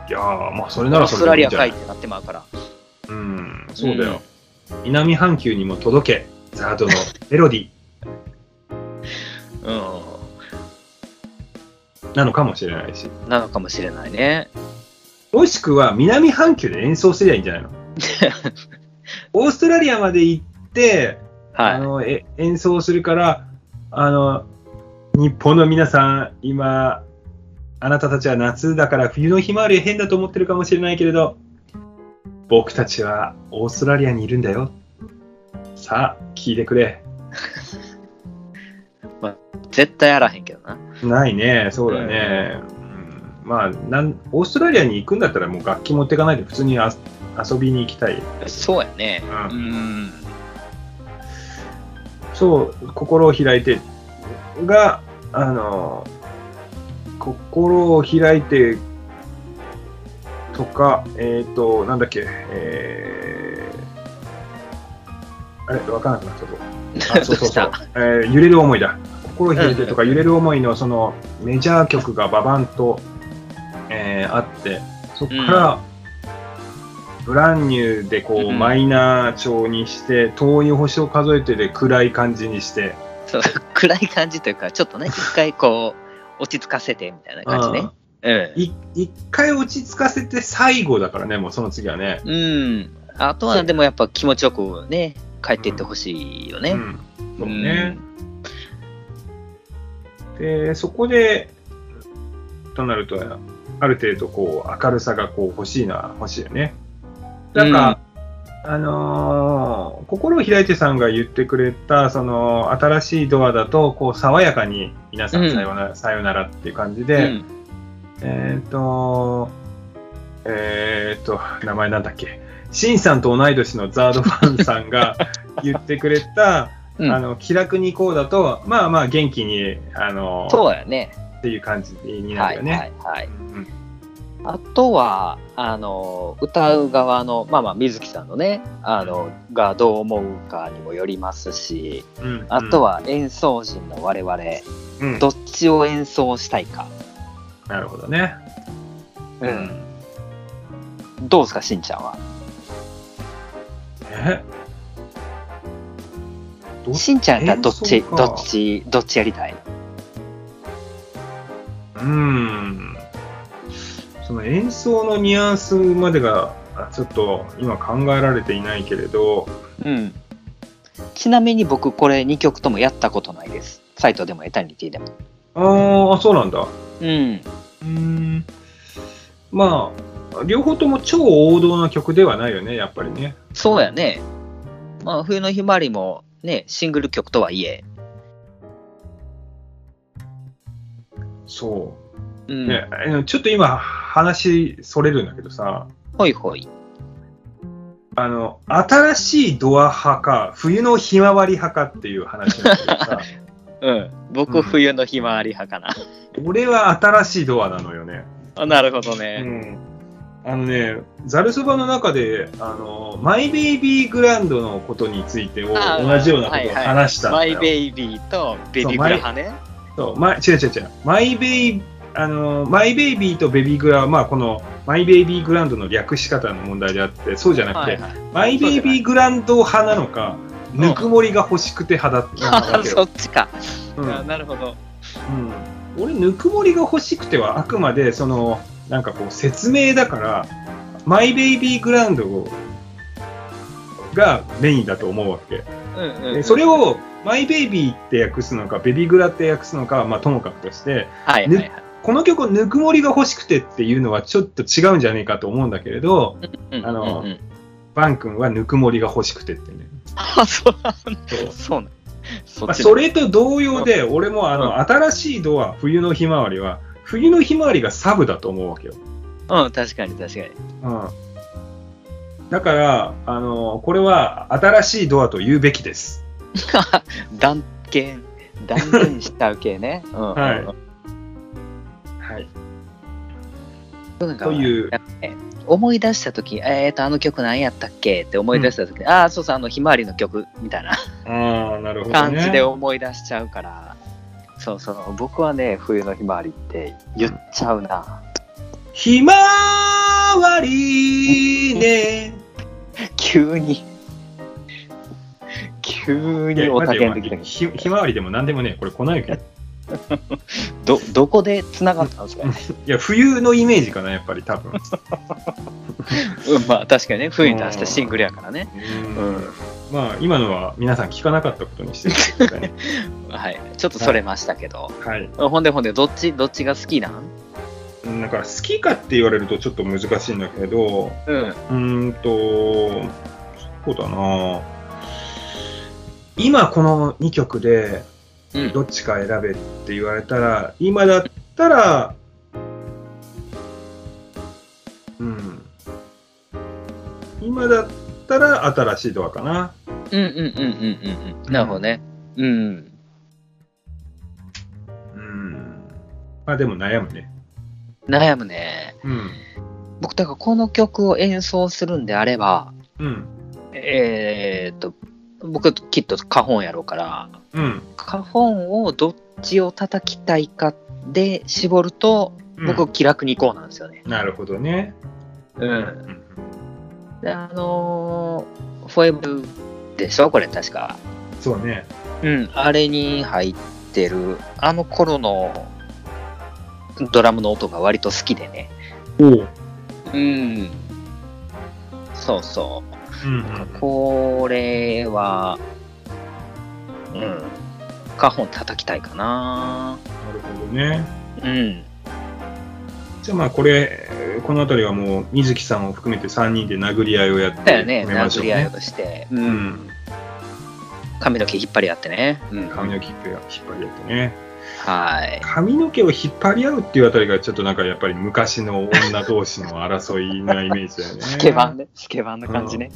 いやーまあ、それならそオーストラリアかいってなってまうから。うん、そうだよ。南半球にも届け、ザードのメロディ うなのかもしれないし。ん。なのかもしれないね。もしくは南半球で演奏すりゃいいんじゃないの？オーストラリアまで行って、あはのえ演奏するから、あの、日本の皆さん、今、あなたたちは夏だから冬のひまわり変だと思ってるかもしれないけれど、僕たちはオーストラリアにいるんだよ。さあ、聞いてくれ。い。絶対やらへんけどな。ないね、そうだね。うん、まあなん、オーストラリアに行くんだったらもう楽器持っていかないで普通にあ遊びに行きたい。そうやね。ううんん。そう、心を開いてが、あの、心を開いてとか、えっ、と、なんだっけ、えー、あれ、わかんなくなったぞ。あ、そうそうそう。えー揺れる思いだ。心を開いてとか、揺れる思いのそのメジャー曲がババンと、えーあって、そこから、ブランニューでこう、うんマイナー調にして、遠い星を数えてで暗い感じにして、そう 暗い感じというか、ちょっとね、一回こう、落ち着かせてみたいな感じね。うん。い一回落ち着かせて最後だからね、もうその次はね。うん。あとはでもやっぱ気持ちよくね、帰っていってほしいよね。うん。そうね。で、そこで、となると、ある程度こう、明るさがこう欲しいのは欲しいよね。なんか、あのー心を開いてさんが言ってくれた、その、新しいドアだと、こう、爽やかに、皆さんさようなら、さようならっていう感じで、うんえっ、と、えっ、と、名前なんだっけ？シンさんと同い年のザードファンさんが 言ってくれた、うんあの、気楽に行こうだと、まあまあ元気に、あの、そうやね。っていう感じになはいるよね。はいはい。うんあとは、あの、歌う側の、まあまあ、水木さんのね、あの、がどう思うかにもよりますし、うんあと、は演奏陣の我々、うんどっちを演奏したいか。なるほどね。うん。どうですか、しんちゃんは？え？どしんちゃんやったらどっち、どっち、どっちやりたい？うん。その演奏のニュアンスまでが、あちょっと今考えられていないけれど、うん。ちなみに僕、これ2曲ともやったことないです。サイトでもエタニティでも。あーあ、そうなんだ。うん。うーん。まあ、両方とも超王道な曲ではないよね、やっぱりね。そうやね。まあ、冬のひまわりもね、シングル曲とはいえ。そうう。ん。ちょっと今、話それるんだけどさ、ほいほい。あの、新しいドア派か、冬のひまわり派かっていう話なんだけどさ、うん。僕、うん冬のひまわり派かな。俺は新しいドアなのよね。あなるほどうね。ん。あのね、ザルそばの中で、あの、マイベイビーグランドのことについてを同じようなことを話したんマだよ。イベイビーとベビーグラ派ね。そう、ま、違う違う違う。マイベイ、あの、マイベイビーとベビーグラは、まあ、この、マイベイビーグランドの略し方の問題であって、そうじゃなくて、はいはい。マイベイビーグランド派なのか、うんぬくもりが欲しくて派だなわけそよ。っちか。うんあなるほど。うん、俺、ぬくもりが欲しくては、あくまで、その、なんかこう、説明だから、マイベイビーグランドがメインだと思うわけ。うんうん、でそれを、マイベイビーって訳すのか、ベビーグラって訳すのかは、まあ、ともかくとして、はいはいはい。この曲をぬくもりが欲しくてっていうのはちょっと違うんじゃねえかと思うんだけれど、うんあのうんうんバン君はぬくもりが欲しくてってね。あ、そうなんそうそうなんそまあ、それと同様で、俺もあの、新しいドア、冬のひまわりは、冬のひまわりがサブだと思うわけよ。うん、確かに確かに。うん。だから、あの、これは新しいドアと言うべきです。断言、断言しちゃう系ね。うん、はいうんはい。なんかという思い出したとき、えーと、あの曲何やったっけって思い出したとき、ああ、そうそう、あの、ひまわりの曲みたいなああ、なるほどね。感じで思い出しちゃうから、そうそう、僕はね、冬のひまわりって言っちゃうな。ひまわりね。急に、急におたけんできたひまわりでも何でもね、これ粉雪。い ど、どこで繋がったんですか？ね。や、冬のイメージかな、やっぱり多分。うん、まあ確かにね、冬に出したシングルやからね。うんうんまあ、今のは皆さん聞かなかったことにしてくださいね。はい。ちょっとそれましたけど。はい。ほんでほんで、どっち、どっちが好きなん？うんだから好きかって言われるとちょっと難しいんだけど、うん。うーんと、そうだな今この2曲でうん。どっちか選べって言われたら、今だったら、うん。今だったら新しいドアかな。うんうんうんうんうんうん。なるほどね。うん。うん。まあでも悩むね。悩むね。うん。僕、だからこの曲を演奏するんであれば、うん。えーっと、僕きっと花本やろうから、うん。花本をどっちを叩きたいかで絞ると、僕、気楽に行こうなんですよね。なるほどね。う。うんん。で、あのー、フォエブでしょ？これ確か。そうね。うん、あれに入ってる、あの頃のドラムの音が割と好きでね。おう。うん。そうそうんう。これは、うん。花本叩きたいかな。なるほどね。うん。じゃあまあこれ、この辺りはもう、水木さんを含めて3人で殴り合いをやってだよね、殴り合いをして、ううんん。髪の毛引っ張り合ってね。うん髪の毛引っ張り合ってね。はい。髪の毛を引っ張り合うっていうあたりが、ちょっとなんかやっぱり昔の女同士の争いなイメージだよね。スケバンね。スケバンな感じね。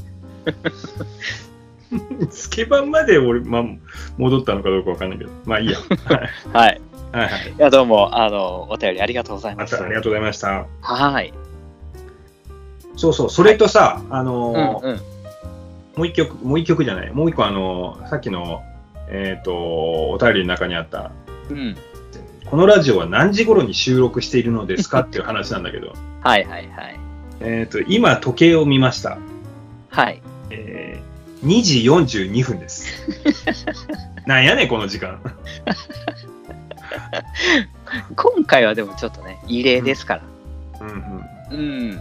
スケバンまで俺、まあ、戻ったのかどうかわかんないけど。まあいいや。はいはい。はいはい。いや、どうも、あの、お便りありがとうございまます。たありがとうございました。はい。そうそう、それとさ、あのうんーうん。もう一曲、もう一曲じゃない、もう一個あのーさっきの、えっ、と、お便りの中にあった、うん。このラジオは何時頃に収録しているのですかっていう話なんだけど、はいはいはい。えっと、今時計を見ました。はい。えー、2時42分です。なんやねん、この時間。今回はでもちょっとね、異例ですから。うんうん。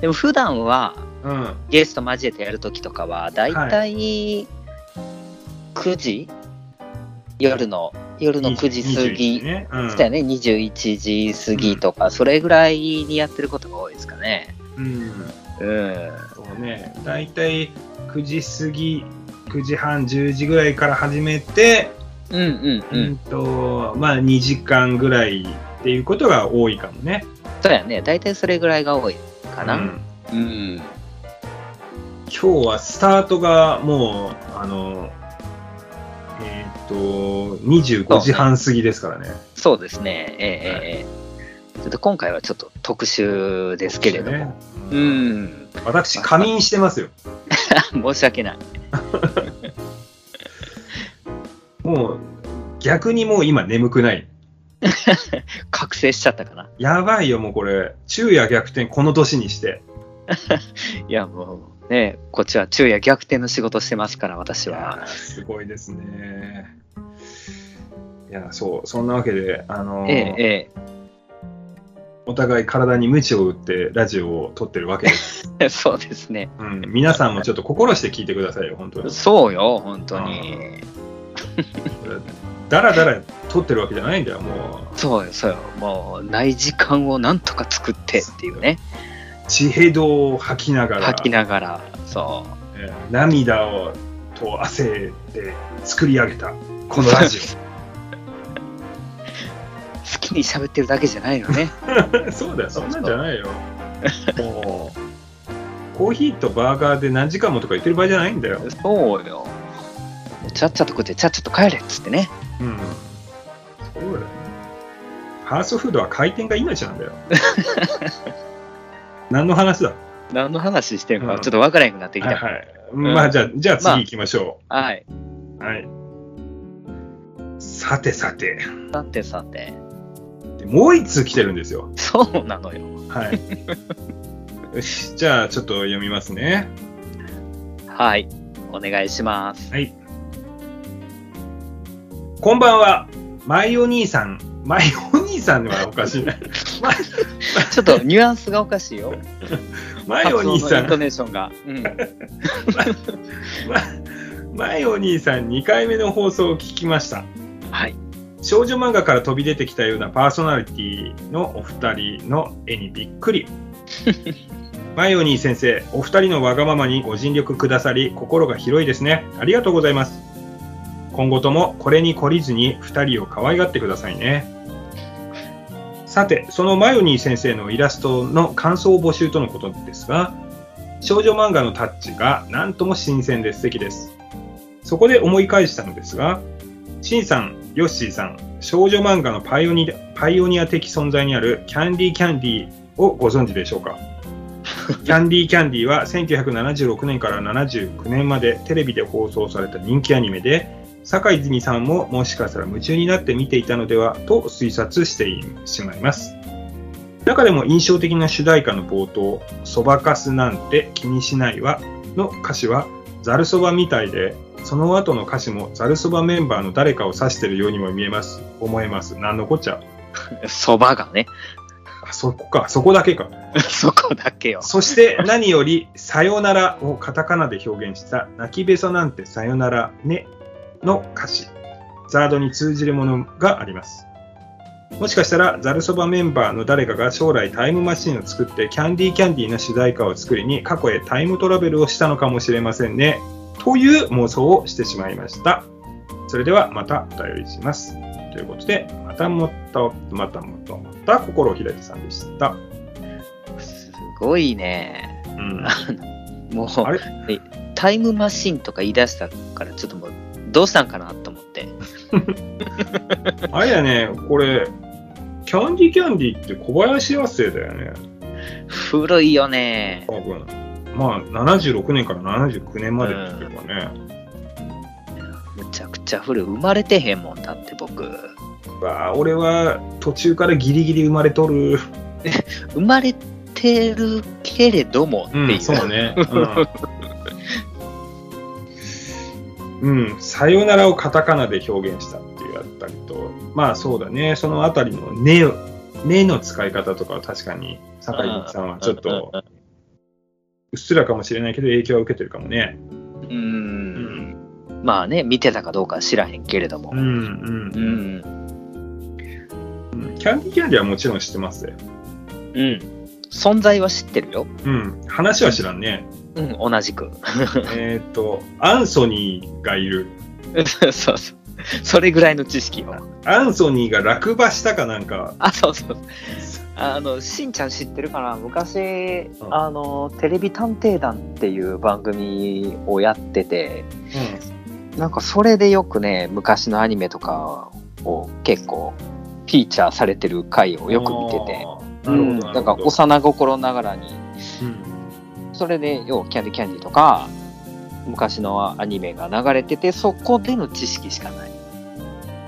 でも普段は、うん。うん。ゲスト交えてやるときとかは、だいたい9時？夜の、夜の9時過21ぎ。ね。うん。したよね、21時過ぎとか、それぐらいにやってることが多いですかね。うん。うん。そうね。だいたい9時過ぎ、9時半、10時ぐらいから始めて、うんうんう。うんんと、まあ2時間ぐらいっていうことが多いかもね。そうやね、大体それぐらいが多いかな。うんうん。今日はスタートがもう、あの、えっ、と、25時半過ぎですからね。そうですね。ええええええちょっと今回はちょっと特殊ですけれども。ねう。ん。私、仮眠してますよ。申し訳ない。もう、逆にもう今眠くない。覚醒しちゃったかな。やばいよ、もうこれ。昼夜逆転、この年にして。いや、もうね、こっちは昼夜逆転の仕事してますから、私は。ーすごいですね。いや、そう、そんなわけで、あのーえええお互い体に鞭を打ってラジオを撮ってるわけです。え そうですね。うん、皆さんもちょっと心して聞いてくださいよ、本当に。そうよ、本当に。だらだら撮ってるわけじゃないんだよ、もう。そうよ、そうよ。もう、ない時間をなんとか作ってっていうね。血ヘドを吐きながら、吐きながら、そえー涙をと汗で作り上げた、このラジう。好きに喋ってるだけじゃないのね。オ。そうだよ、そんなんじゃないよ。もう、コーヒーとバーガーで何時間もとか言ってる場合じゃないんだよ。そうよ。ちゃっちゃと食って、ちゃっちゃと帰れっつってね。うん。そうだよ。ファーストフードは回転が命なんだよ。何の話だ？何の話してるかうんちょっと分からへんくなってきた。はい。はいはい。まあじゃあ、じゃあ次行きましょう。はい。さてさて、さてさて。もう一通来てるんですよ。そうなのよ。はい。よし、じゃあちょっと読みますね。はい。お願いします。はい。こんばんは。マイお兄さん。マイお兄さんはおかしいな。マイちょっとニュアンスがおかしいよ。マイお兄さんイント。ネーションが。うん。ま前お兄さん2回目の放送を聞きました。はい。少女漫画から飛び出てきたようなパーソナリティのお二人の絵にびっくり。マイオニー先生、お二人のわがままにご尽力くださり、心が広いですね。ありがとうございます。今後ともこれに懲りずに二人を可愛がってくださいね。さて、そのマイオニー先生のイラストの感想を募集とのことですが、少女漫画のタッチが何とも新鮮で素敵です。そこで思い返したのですが、シンさん、ヨッシーさん、少女漫画のパイオニアパイオニア的存在にあるキャンディーキャンディーをご存知でしょうか？キャンディーキャンディーは1976年から79年までテレビで放送された人気アニメで、坂井泉さんももしかしたら夢中になって見ていたのではと推察してしまいます。中でも印象的な主題歌の冒頭、そばかすなんて気にしないわの歌詞はざるそばみたいで、その後の歌詞もざるそばメンバーの誰かを指しているようにも見えます。思えます。なんのこっちゃ？そばがね。あそこか、そこだけか。そこだけよ。そして何より、さよならをカタカナで表現した、泣きべそなんてさよならねの歌詞。ザードに通じるものがあります。もしかしたら、ザルそばメンバーの誰かが将来タイムマシンを作って、キャンディーキャンディーの主題歌を作りに、過去へタイムトラベルをしたのかもしれませんね。という妄想をしてしまいました。それでは、またお便りします。ということで、またもっと、またもっと、また心を開いてさんでした。すごいね。うん。もう、あれ？えタイムマシンとか言い出したから、ちょっともう、どうしたんかなと思って。あれやね、これ、キャンディーキャンディーって小林亜生だよね。古いよね。多分。まあ、76年から79年までっていうかね。むちゃくちゃ古い。生まれてへんもんだって僕。わあ俺は途中からギリギリ生まれとる。生まれてるけれどもっていう。そうね。うん。うん、さよならをカタカナで表現したっていうやったりと、まあそうだね、そのあたりのね、ねの使い方とかは確かに、酒井さんはちょっと、うっすらかもしれないけど影響は受けてるかもね。うーん。まあね、見てたかどうかは知らへんけれどもうん、う。うんん。うん。キャンディーキャンディーはもちろん知ってますよ。うん。存在は知ってるよ。うん。話は知らんね。うん、同じく。えっと、アンソニーがいる。そうそう。それぐらいの知識よ。アンソニーが落馬したかなんか、あ、そうそう。あの、しんちゃん知ってるかな？昔、あの、テレビ探偵団っていう番組をやってて、なんかそれでよくね、昔のアニメとかを結構フィーチャーされてる回をよく見てて、あー。うん、なるほど。なんか幼心ながらに、うん。それで、要はキャンディキャンディとか、昔のアニメが流れてて、そこでの知識しかない。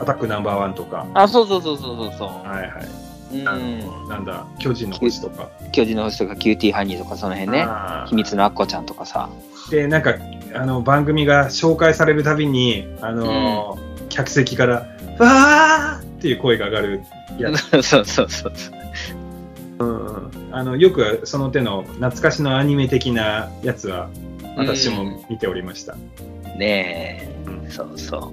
アタックナンバーワンとか、あ、そうそうそうそうそうそはいはい。う。あうん。のなんだ、巨人の星とか。巨人の星とかキューティーハニーとかその辺ね。秘密のアッコちゃんとかさ。で、なんか、あの、番組が紹介されるたびに、あのー客席から、わーっていう声が上がるやつ。そうそうそう。うんあの、よくその手の懐かしのアニメ的なやつは、私も見ておりました。ねうんえ、そうそ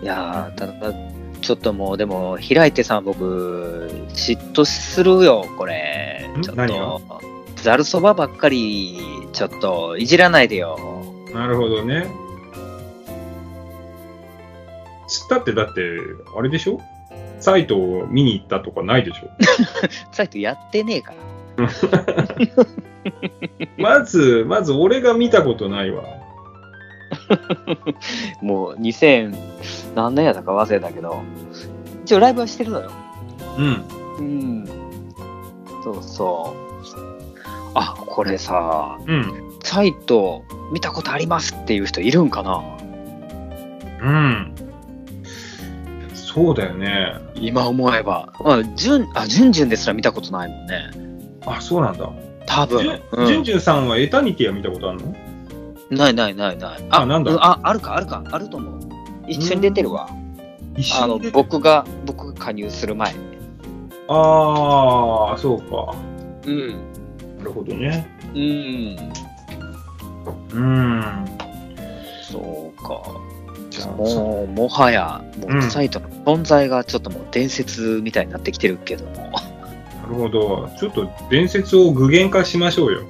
う。いやー、ただ、ちょっともう、でも、開いてさん、僕、嫉妬するよ、これん？ちょっ何と、ざるそばばっかり、ちょっと、いじらないでよ。なるほどね。つったって、だって、あれでしょ？サイトを見に行ったとかないでしょ？サイトやってねえから。まず、まず俺が見たことないわ。もう、2000、何年やったか忘れたけど、一応ライブはしてるのよ。うん。うん。そうそう。あ、これさ、うん。サイト見たことありますっていう人いるんかな？うん。そうだよね。今思えば。まあ、じゅん、あ、じゅんじゅんですら見たことないもんね。あ、そうなんだ。多分。じゅんじゅんさんはエタニティは見たことあるの？ないないないない。あなんだ？うあ、あるか、あるか、あると思う。一緒に出てるわ。あの、一緒に出て僕が、僕が加入する前。ああ、そうか。うん。なるほどね。うん。うん。そうか。もう、もはや、もうんう、サイトの存在がちょっともう伝説みたいになってきてるけども。なるほど。ちょっと伝説を具現化しましょうよ。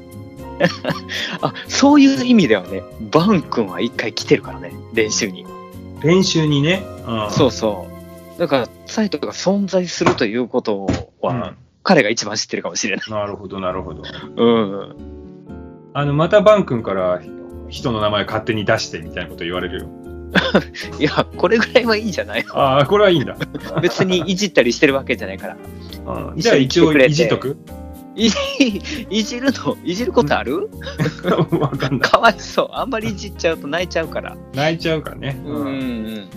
あ、そういう意味ではね、バン君は一回来てるからね、練習に。練習にね。うん、そうそう。だから、サイトが存在するということは、うん彼が一番知ってるかもしれない。なるほど、なるほど。うん。あの、またバン君から人の名前勝手に出してみたいなこと言われるよ。いや、これぐらいはいいんじゃないああ、これはいいんだ。別にいじったりしてるわけじゃないから。うん、じゃあ一応いじっとく？いじ、いじるの、いじることある？わかんない。かわいそう。あんまりいじっちゃうと泣いちゃうから。泣いちゃうからね。うんうん。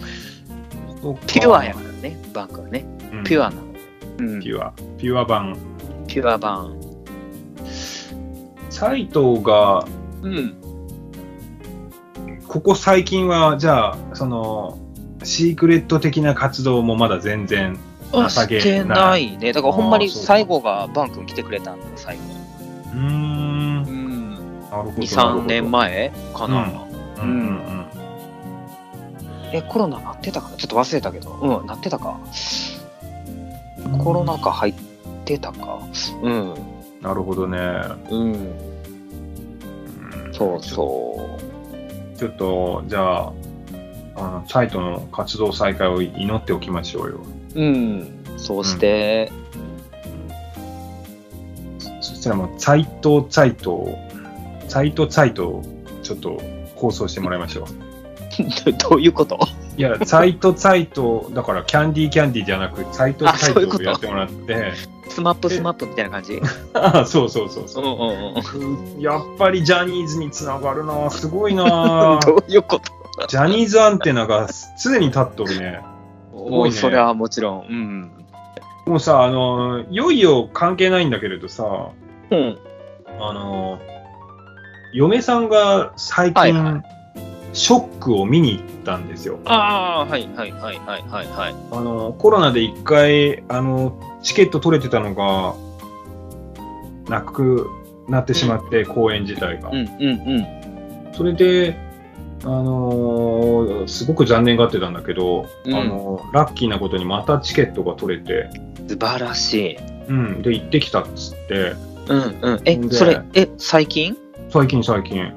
そっかピュアやからね、バンクはね。うんピュアなの。うん。ピュア。ピュア版。ピュア版。サイトが、うん。ここ最近は、じゃあ、その、シークレット的な活動もまだ全然。あ、情けしてないね。だからほんまに最後がバン君来てくれたんだよ、最後。うーん。なうん。るほど。2、3年前かな。うんうんうん。え、コロナなってたかな？ちょっと忘れたけど。うん、なってたか。コロナ禍入ってたか。うん。なるほどね。うん。うんそうそちょっと、じゃあ、あの、サイトの活動再開を祈っておきましょうよ。う。うん。そうして、そしたらもう、サイト、サイト、サイト、サイトをちょっと放送してもらいましょう。どういうこと？いや、サイト、サイト、だからキャンディーキャンディーじゃなく、サイト、あサイトをやってもらって、スマップスマップみたいな感じ？あそうそうそうそう。んうんうん。やっぱりジャニーズにつながるなすごいな どういうこと？ジャニーズアンテナが常に立っとるね。もうそれはもちろん。うん。もうさ、あの、いよいよ関係ないんだけれどさ、うん。あの、嫁さんが最近、はいはショックを見に行ったんですよ。ああ、はいはいはいはいはいはい。あの、コロナで一回、あの、チケット取れてたのが、なくなってしまって、公演自体が。うんうんうん。それで、あのーすごく残念がってたんだけど、うんあのラッキーなことにまたチケットが取れて、素晴らしい。うん、で、行ってきたっつって、うんうん。え、でそれ、え、最近？最近最近。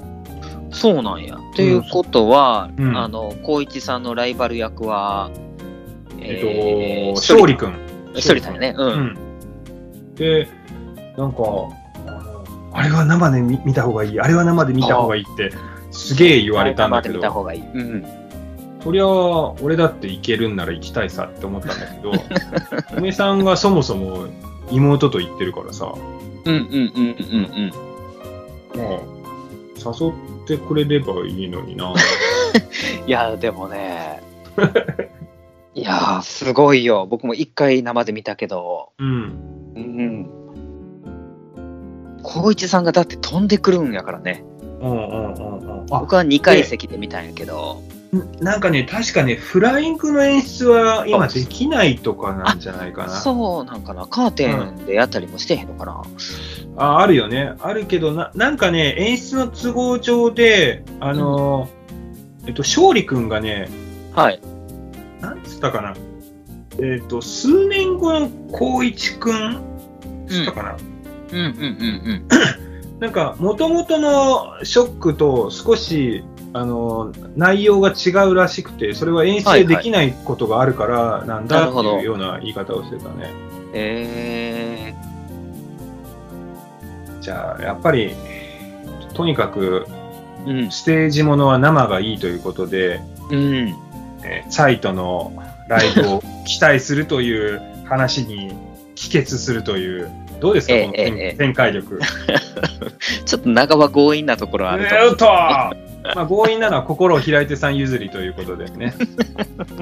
そうなんや。ということは、うんあの、光一さんのライバル役は、えっと、勝勝利くん。勝利さんやね。う。うんん。で、なんか、あれは生で見見た方がいい、あれは生で見た方がいいって、すげえ言われたんだけ生で見たど、方がいい。うん。そりゃ、俺だって行けるんなら行きたいさって思ったんだけど、梅さんがそもそも妹と行ってるからさ、うんうんうんうんうん。まあ、誘ってくれればいいのにな。いや、でもね、いやー、すごいよ。僕も一回生で見たけど、うん。うん。光一さんがだって飛んでくるんやからね。うんうんうんうん。あ、僕は2階席で見たんやけど、なんかね、確かね、フライングの演出は今できないとかなんじゃないかな。そうなんかな、カーテンでやったりもしてへんのかな。ああるよね。あるけどな、なんかね、演出の都合上で、あのーえっと、勝利くんがね、はい。なんつったかな。えっと、数年後の光一くんつったかな。うんうんうん なんか、もともとのショックと少し、あの、内容が違うらしくて、それは演出でできないことがあるからなんだっていうような言い方をしてたね。うん。えじゃあ、やっぱり、とにかく、ー、ステージものは生がいいということで、うん。うん。えーサイトのライブを期待するという話に帰結するという、どうですか、ええこの展ええ展開力。ちょっと半ば強引なところはあると まあ、強引なのは心を開いてさん譲りということでね。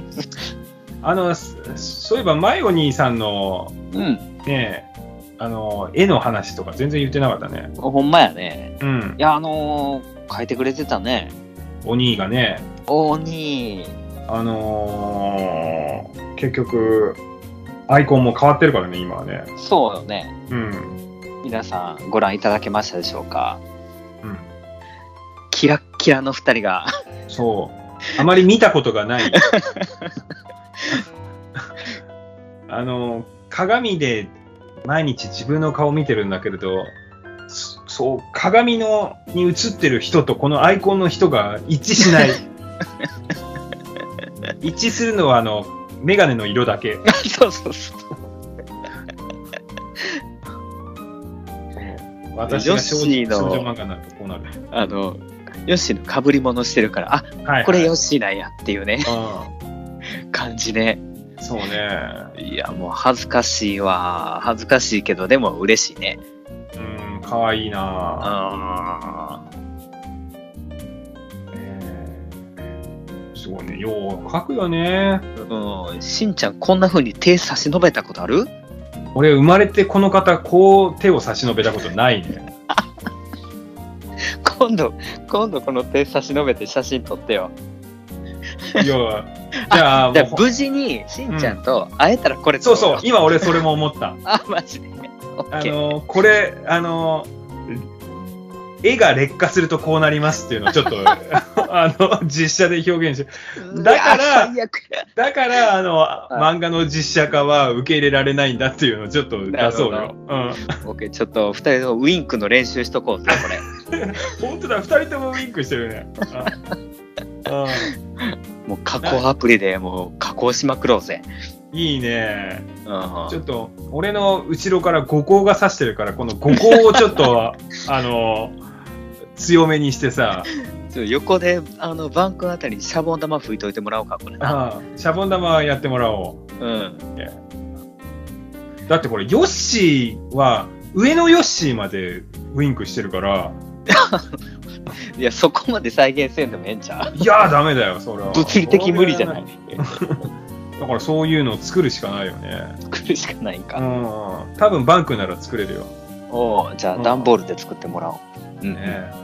あの、そそういえば、マイオニーさんのうん。ね、あの、絵の話とか全然言ってなかったね。ほんまやね。うんい。や、あのー、書いてくれてたね。お兄がね、おにあのー結局、アイコンも変わってるからね、今はね。そうよね。うん。皆さんご覧いただけましたでしょうか？うん。キラッキラの二人が。そう。あまり見たことがない。あの、鏡で毎日自分の顔見てるんだけれど、そそう、鏡のに映ってる人とこのアイコンの人が一致しない。一致するのは、あの、メガネの色だけ。そうそうそう。私が少女漫画になるとこうなる。あの、ヨッシーの被り物してるから、あ、はい、これヨよッシーなんやっていうね、感じね。そうね。いや、もう恥ずかしいわ。恥ずかしいけど、でも嬉しいね。うん、かわいいなぁ。あすごいね。よう書くよね。うん。しんちゃん、こんな風に手差し伸べたことある？俺、生まれてこの方、こう手を差し伸べたことないね。今度、今度この手差し伸べて写真撮ってよ。いや、じゃあ、じゃもう無事にしんちゃんと会えたらこれ撮ろそうそう、今俺それも思った。あ、マジで。あ。の、これ、あの、絵が劣化するとこうなりますっていうのをちょっと あの、実写で表現して。だからだから、あの、い漫画の実写化は受け入れられないんだっていうのをちょっと出そうよ。うん。僕、ちょっと二人のウインクの練習しとこうぜ、これ。本当だ、二人ともウインクしてるね。もう加工アプリでもう加工しまくろうぜ。いいね。うんちょっと、俺の後ろから五光が差してるから、この五光をちょっと、あの、強めにしてさ、横で、あの、バンクあたりにシャボン玉吹いといてもらおうか、これシャボン玉やってもらおう。うん。だってこれ、ヨッシーは、上のヨッシーまでウインクしてるから、いや、そこまで再現せんでもええんちゃう？いやーダメだよ、それは。物理的無理じゃない？だからそういうのを作るしかないよね。作るしかないんうか。ん。多分バンクなら作れるよ。おうじゃあうん段ボールで作ってもらおう。うん。ねいや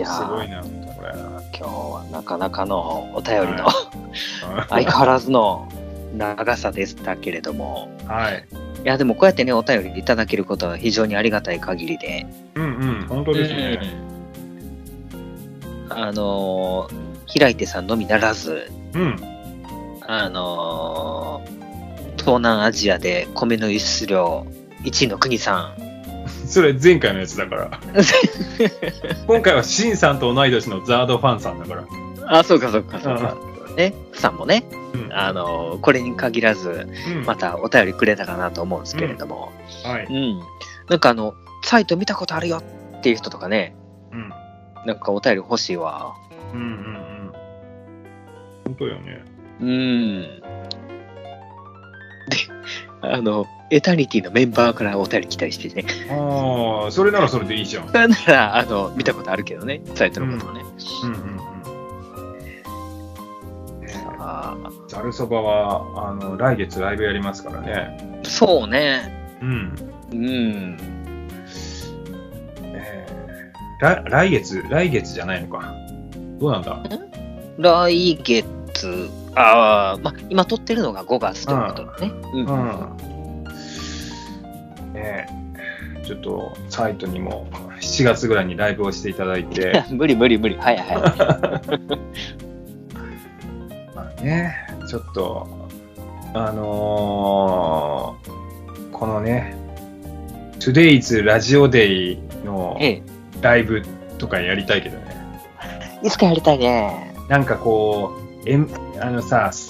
ー、ちょっとすごいな、これ。今日はなかなかのお便りのは 相変わらずの長さでしたけれども。はい。いや、でもこうやってね、お便りいただけることは非常にありがたい限りで。うんうん、本当ですね。うんあのー、平井手さんのみならず、うん。あのー、東南アジアで米の輸出量1位の国さん。それ前回のやつだから。今回はシンさんと同い年のザードファンさんだから。あ、そうかそうかそうか。ね、さんもね、うん。あのー、これに限らず、うんまたお便りくれたかなと思うんですけれども、はい。うん。なんかあの、サイト見たことあるよっていう人とかね、うん。なんかお便り欲しいわ。うんうんうん。本当よね。うん。で、あの、エタニティのメンバーからお便り来たりしてね。ああ、それならそれでいいじゃん。なんなら、あの、見たことあるけどね、サイトのことをね。うんうんうん。ざるそばは、あの、来月ライブやりますからね。ーそうね。うん。うん。えーら来月、来月じゃないのか。どうなんだ？来月、ああ、まあ、今撮ってるのが5月ということだね。うん。うん。ねえちょっと、サイトにも7月ぐらいにライブをしていただいて、無理無理無理。はいはい。まあね、ちょっと、あのーこのね、Today's Radio Day のええ。ライブとかやりたいけどね。いつかやりたいね。なんかこう、えんあのさ、ス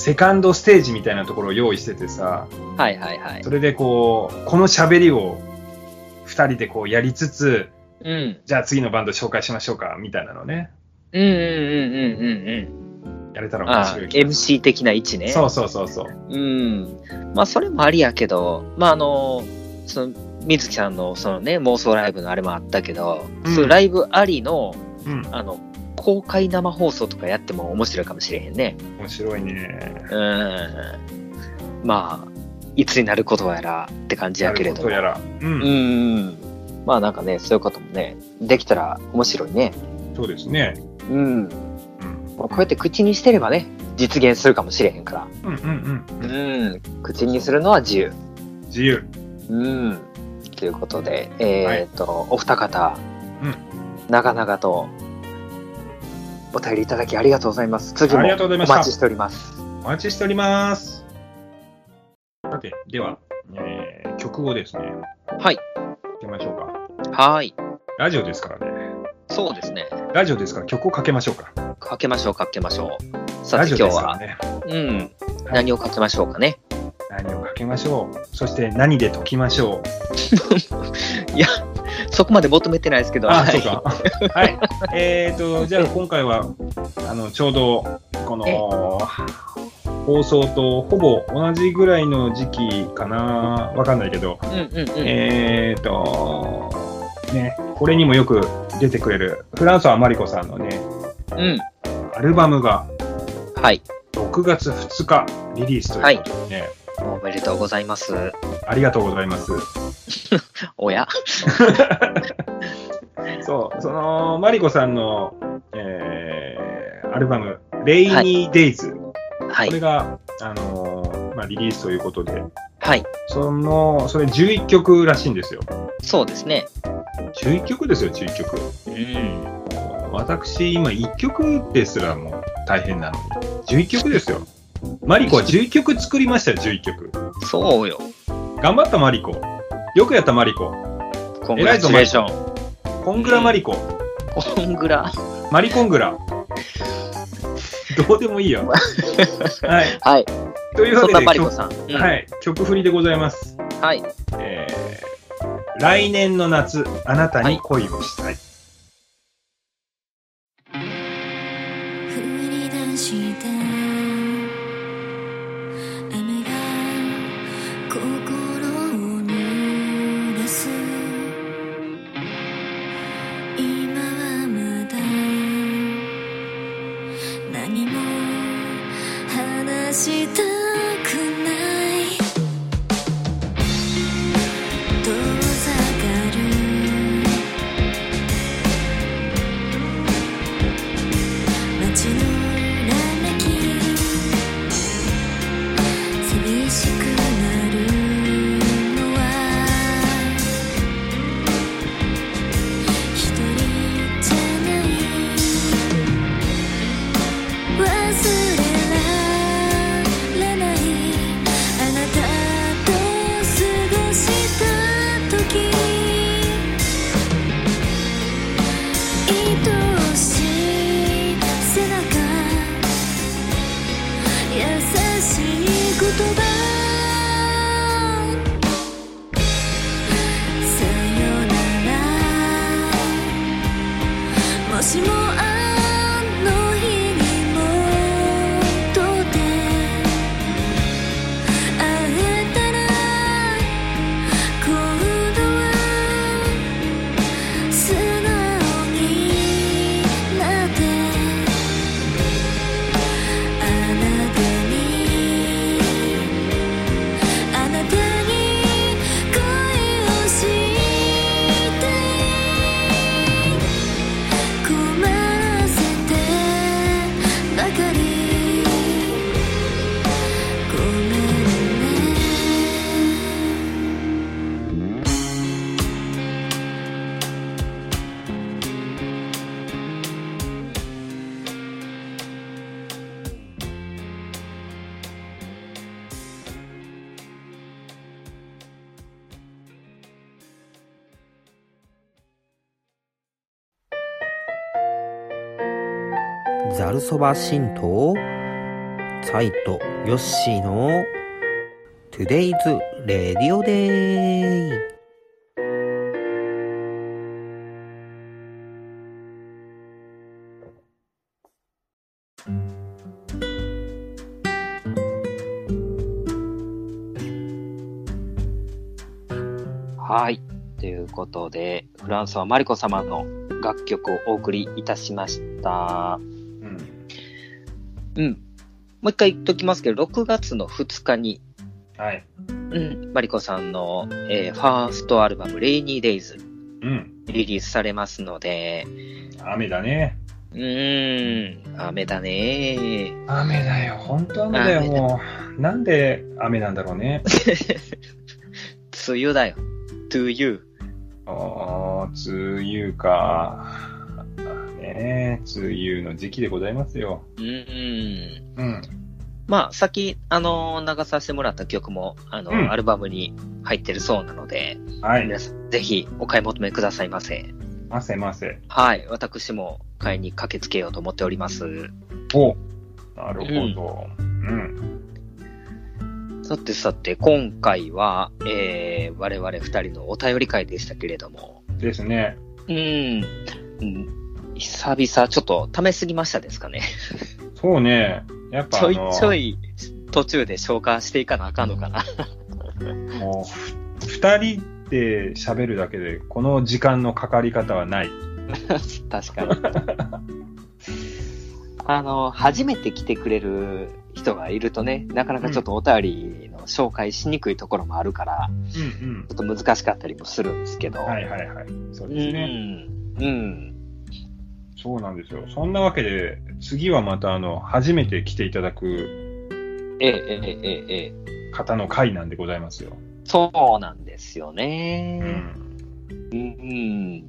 セカンドステージみたいなところを用意しててさ、はいはいはい。それでこう、この喋りを二人でこうやりつつ、うん。じゃあ次のバンド紹介しましょうか、みたいなのね、うんうんうんうんうんやれたらうん。ああ、面白い気がす MC 的な位置ね。る。そうそうそうそう。うん。まあ、それもありやけど、まあ、あの、その、水木さんの、そのね、妄想ライブのあれもあったけど、うんそういうライブありの、うん、あの、公開生放送とかやっても面白いかもしれへんね。面白いね。うん。まあ、いつになることやらって感じやけれども。やることやら。う、うんん。まあなんかね、そういうこともね、できたら面白いね。そうですね。うん。うん、まあこうやって口にしてればね、実現するかもしれへんから。うん、うん、うん。うん。口にするのは自由。自由。うん。ということで、えっ、と、お二方、うん長々とお便りいただきありがとうございます。次もありがとうございましたお待ちしております。お待ちしております。さて、では、えー曲をですね、はい。いきましょうか。はい。ラジオですからね。そうですね。ラジオですから曲をかけましょうか。かけましょう、かけましょう。さラジオて今日は、ですからね。うん。はい何をかけましょうかね。何をかけましょう。そして何で解きましょう。そこまで求めてないですけど、あ、はいそうか。はい。えっ、と、じゃあ今回は、あの、ちょうど、この、放送とほぼ同じぐらいの時期かな。わかんないけど、うんうんうん。えっ、と、ね、これにもよく出てくれる、フランソワマリコさんのね、うん。アルバムがはい。6月2日リリースということでね、おめでとうございます。ありがとうございます。おや？そう、その、マリコさんの、えーアルバム、レイニー・デイズ、はい。これが、あのーまあ、リリースということで、はい。その、それ11曲らしいんですよ。そうですね。11曲ですよ、11曲。うん。私、今1曲ですらもう大変なのに。11曲ですよ。マリコは11曲作りましたよ、11曲。そうよ。頑張ったマリコ。よくやったマリコ。コングラチュレーション。コングラマリコ。コングラ。マリコングラ。どうでもいいよ。はい。はい。というわけで、曲マリコさん。うんはい、曲振りでございます。はい。えー、来年の夏、あなたに恋をしたい。降した時愛しい背中優しい言葉。さよなら。もそば神道サイトヨッシーの Today's Radio Day はい。ということで、フランスはマリコ様の楽曲をお送りいたしました。うん。うん。もう一回言っときますけど、6月の2日に、はい。うん、マリコさんの、えーファーストアルバム、レイニーデイズ、うん。リリースされますので、雨だね。うーん、雨だね雨だよ。本当雨だよ、もう。なんで雨なんだろうね。梅雨だよ。to you. ああ、梅雨か。ねえ、梅雨の時期でございますよ。うーん。うん。まあ、さっき、あのー流させてもらった曲も、あのーうんアルバムに入ってるそうなので、はい。皆さん、ぜひお買い求めくださいませ。ませませ。はい。私も買いに駆けつけようと思っております。おなるほど。うん。さてさて、今回は、えー、我々二人のお便り会でしたけれども、ですね。うん、うん久々、ちょっと試しすぎましたですかね。そうね。やっぱちょいちょい途中で消化していかなあかんのかな。もう、ふ二人で喋るだけで、この時間のかかり方はない。確かに。あの、初めて来てくれる人がいるとね、なかなかちょっとお便りの紹介しにくいところもあるから、うんちょっと難しかったりもするんですけど。うん。はいはいはい。そううですね。ん。うん。そうなんですよ。そんなわけで、次はまたあの、初めて来ていただくええ、ええ、ええ、ええ。方の回なんでございますよ。そうなんですようね。ん。うん、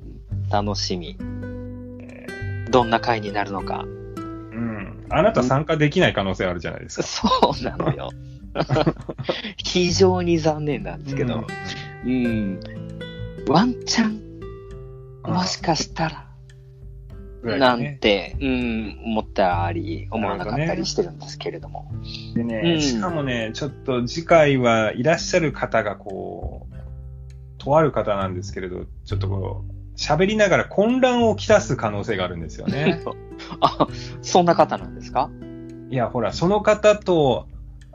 楽しみ。どんな回になるのか。うん。あなた参加できない可能性あるじゃないですか。そうなのよ。非常に残念なんですけど、うん、ワンチャン、もしかしたら、なんて、うん、思ったり、思わなかったりしてるんですけれども。でね、うん。しかもね、ちょっと次回はいらっしゃる方がこう、とある方なんですけれど、ちょっとこう、喋りながら混乱をきたす可能性があるんですよね。あ、そんな方なんですか？いや、ほら、その方と、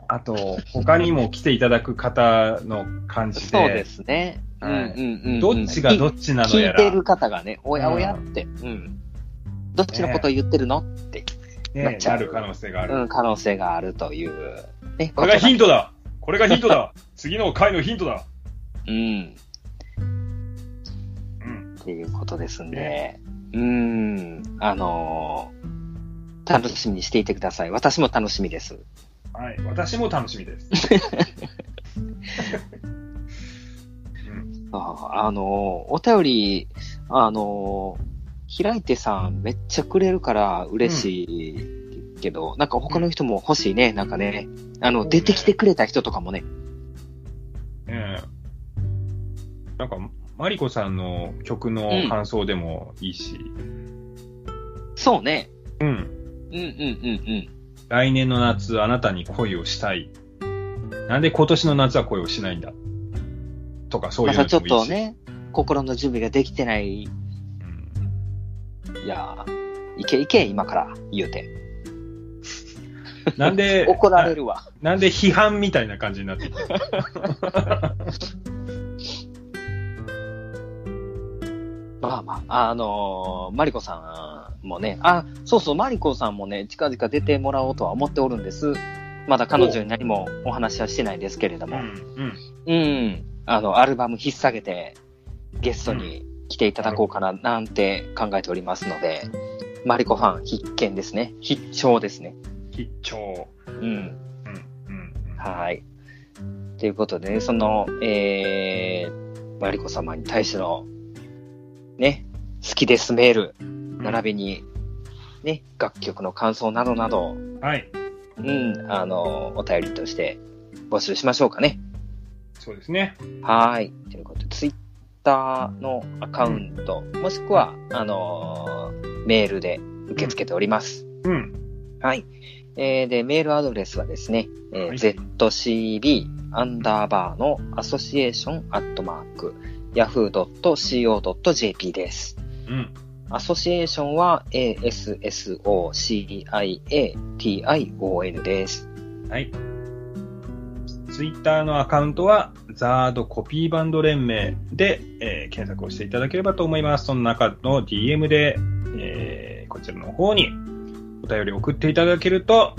あと、他にも来ていただく方の感じで、そうですね。はいうんうんうんうん。どっちがどっちなのやら、聞いてる方がね、おやおやって、うん。どっちのことを言ってるのって、なっね、ちゃうなる可能性がある。うん、可能性があるという、ね。これがヒントトだこれがヒントだ次の回のヒントだうん。うん。っていうことですんで、うん、あのー楽しみにしていてください。私も楽しみです。はい。私も楽しみです。うんああのーお便り、あのー開いてさんめっちゃくれるから嬉しいけど、なんか他の人も欲しいね、なんかね。あの、出てきてくれた人とかもね。ええなんか、マリコさんの曲の感想でもいいし、そうね。うん。うんうんうんうん。来年の夏、あなたに恋をしたい。なんで今年の夏は恋をしないんだとか、そういうのまたちょっでもいいし。とね、心の準備ができてない、いうんやーいけいけ、今から、言うて。なんで、怒られるわ。ななんで批判みたいな感じになっていて。まあまあ、あのーマリコさんもね、あ、そうそう、マリコさんもね、近々出てもらおうとは思っておるんです。まだ彼女に何もお話はしてないですけれども。うん。うん。うん。あの、アルバム引っ提げて、ゲストに来ていただこうかな、なんて考えておりますので、マリコファン必見ですね。必聴ですね。必聴。うん。うん。うん。うんはい。ということでね、その、えー、マリコ様に対しての、ね、好きですメール、並びに、ね、楽曲の感想などなど、はい。うん、あの、お便りとして募集しましょうかね。そうですね。はい。ということで、ツイッターのアカウント、もしくは、あのーメールで受け付けております。うん。はい。えーで、メールアドレスはですね、えーはい ZCB アンダーバーのアソシエーションアットマーク yahoo.co.jp です。うん。アソシエーションは ASSOCIATION です。はい。ツイッターのアカウントは、ザードコピーバンド連盟で、えー検索をしていただければと思います。その中の DM で、えーこちらの方にお便り送っていただけると、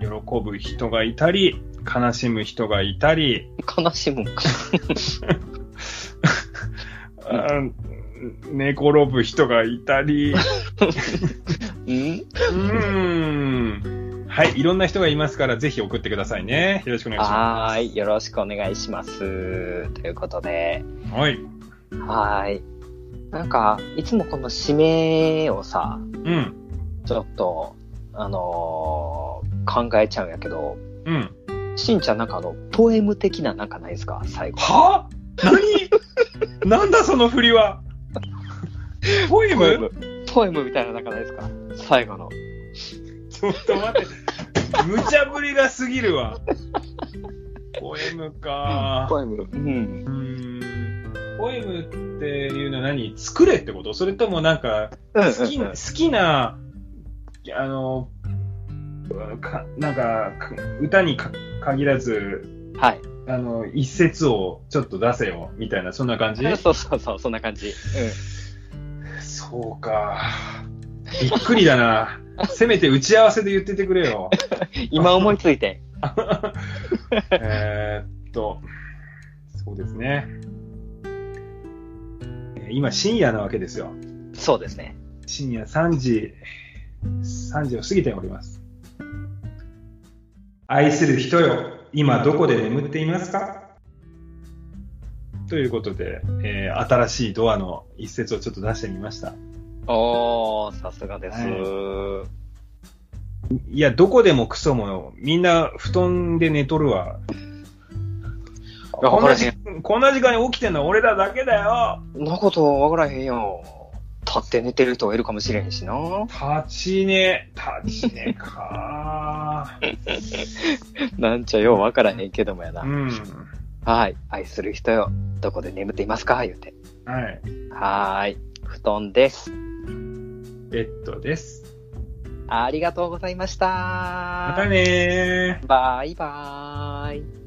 喜ぶ人がいたり、悲しむ人がいたり、悲しむ んか。寝転ぶ人がいたり、う うん？ーん。はい、いろんな人がいますから、ぜひ送ってくださいね。よろしくお願いしまはーい。よろしくお願いします。ということで、す。はい。はーい。なんか、いつもこの指名をさ、うん。ちょっと、あのー考えちゃうんやけど、うん。しんちゃんなんかあの、ポエム的ななんかないですか？最後。は？何？なんだその振りは？ポエム？ポエムみたいななんかないですか？最後の。ちょっと待って。無茶ぶりが過ぎるわ。ポエムか。ポエム。うん。ポエムっていうのは何？作れってこと？それともなんか、好きな、好きな、あの、かなんか、か歌にか限らず、はい。あの、一節をちょっと出せよ、みたいな、そんな感じ？そうそうそう、そんな感じ。そうか。びっくりだな。せめて打ち合わせで言っててくれよ。うん。今思いついて。えーっと、そうですね。えー今深夜なわけですよ。そうですね。深夜3時、3時を過ぎております。愛する人よ、今どこで眠っていますか？ということで、えー新しいドアの一節をちょっと出してみました。おー、さすがです。いや、どこでもクソも、みんな布団で寝とるわ。こんな時。こんな時間に起きてんのは俺らだけだよ。なことわからへんよ。立って寝てる人がいるかもしれへんしな。立ち寝、立ち寝か。なんちゃようわからへんけどもやな。うん。はい。愛する人よ。どこで眠っていますか？言うて。はい。はーい。布団です。ベッドです。ありがとうございました。またねー。バイバーイ。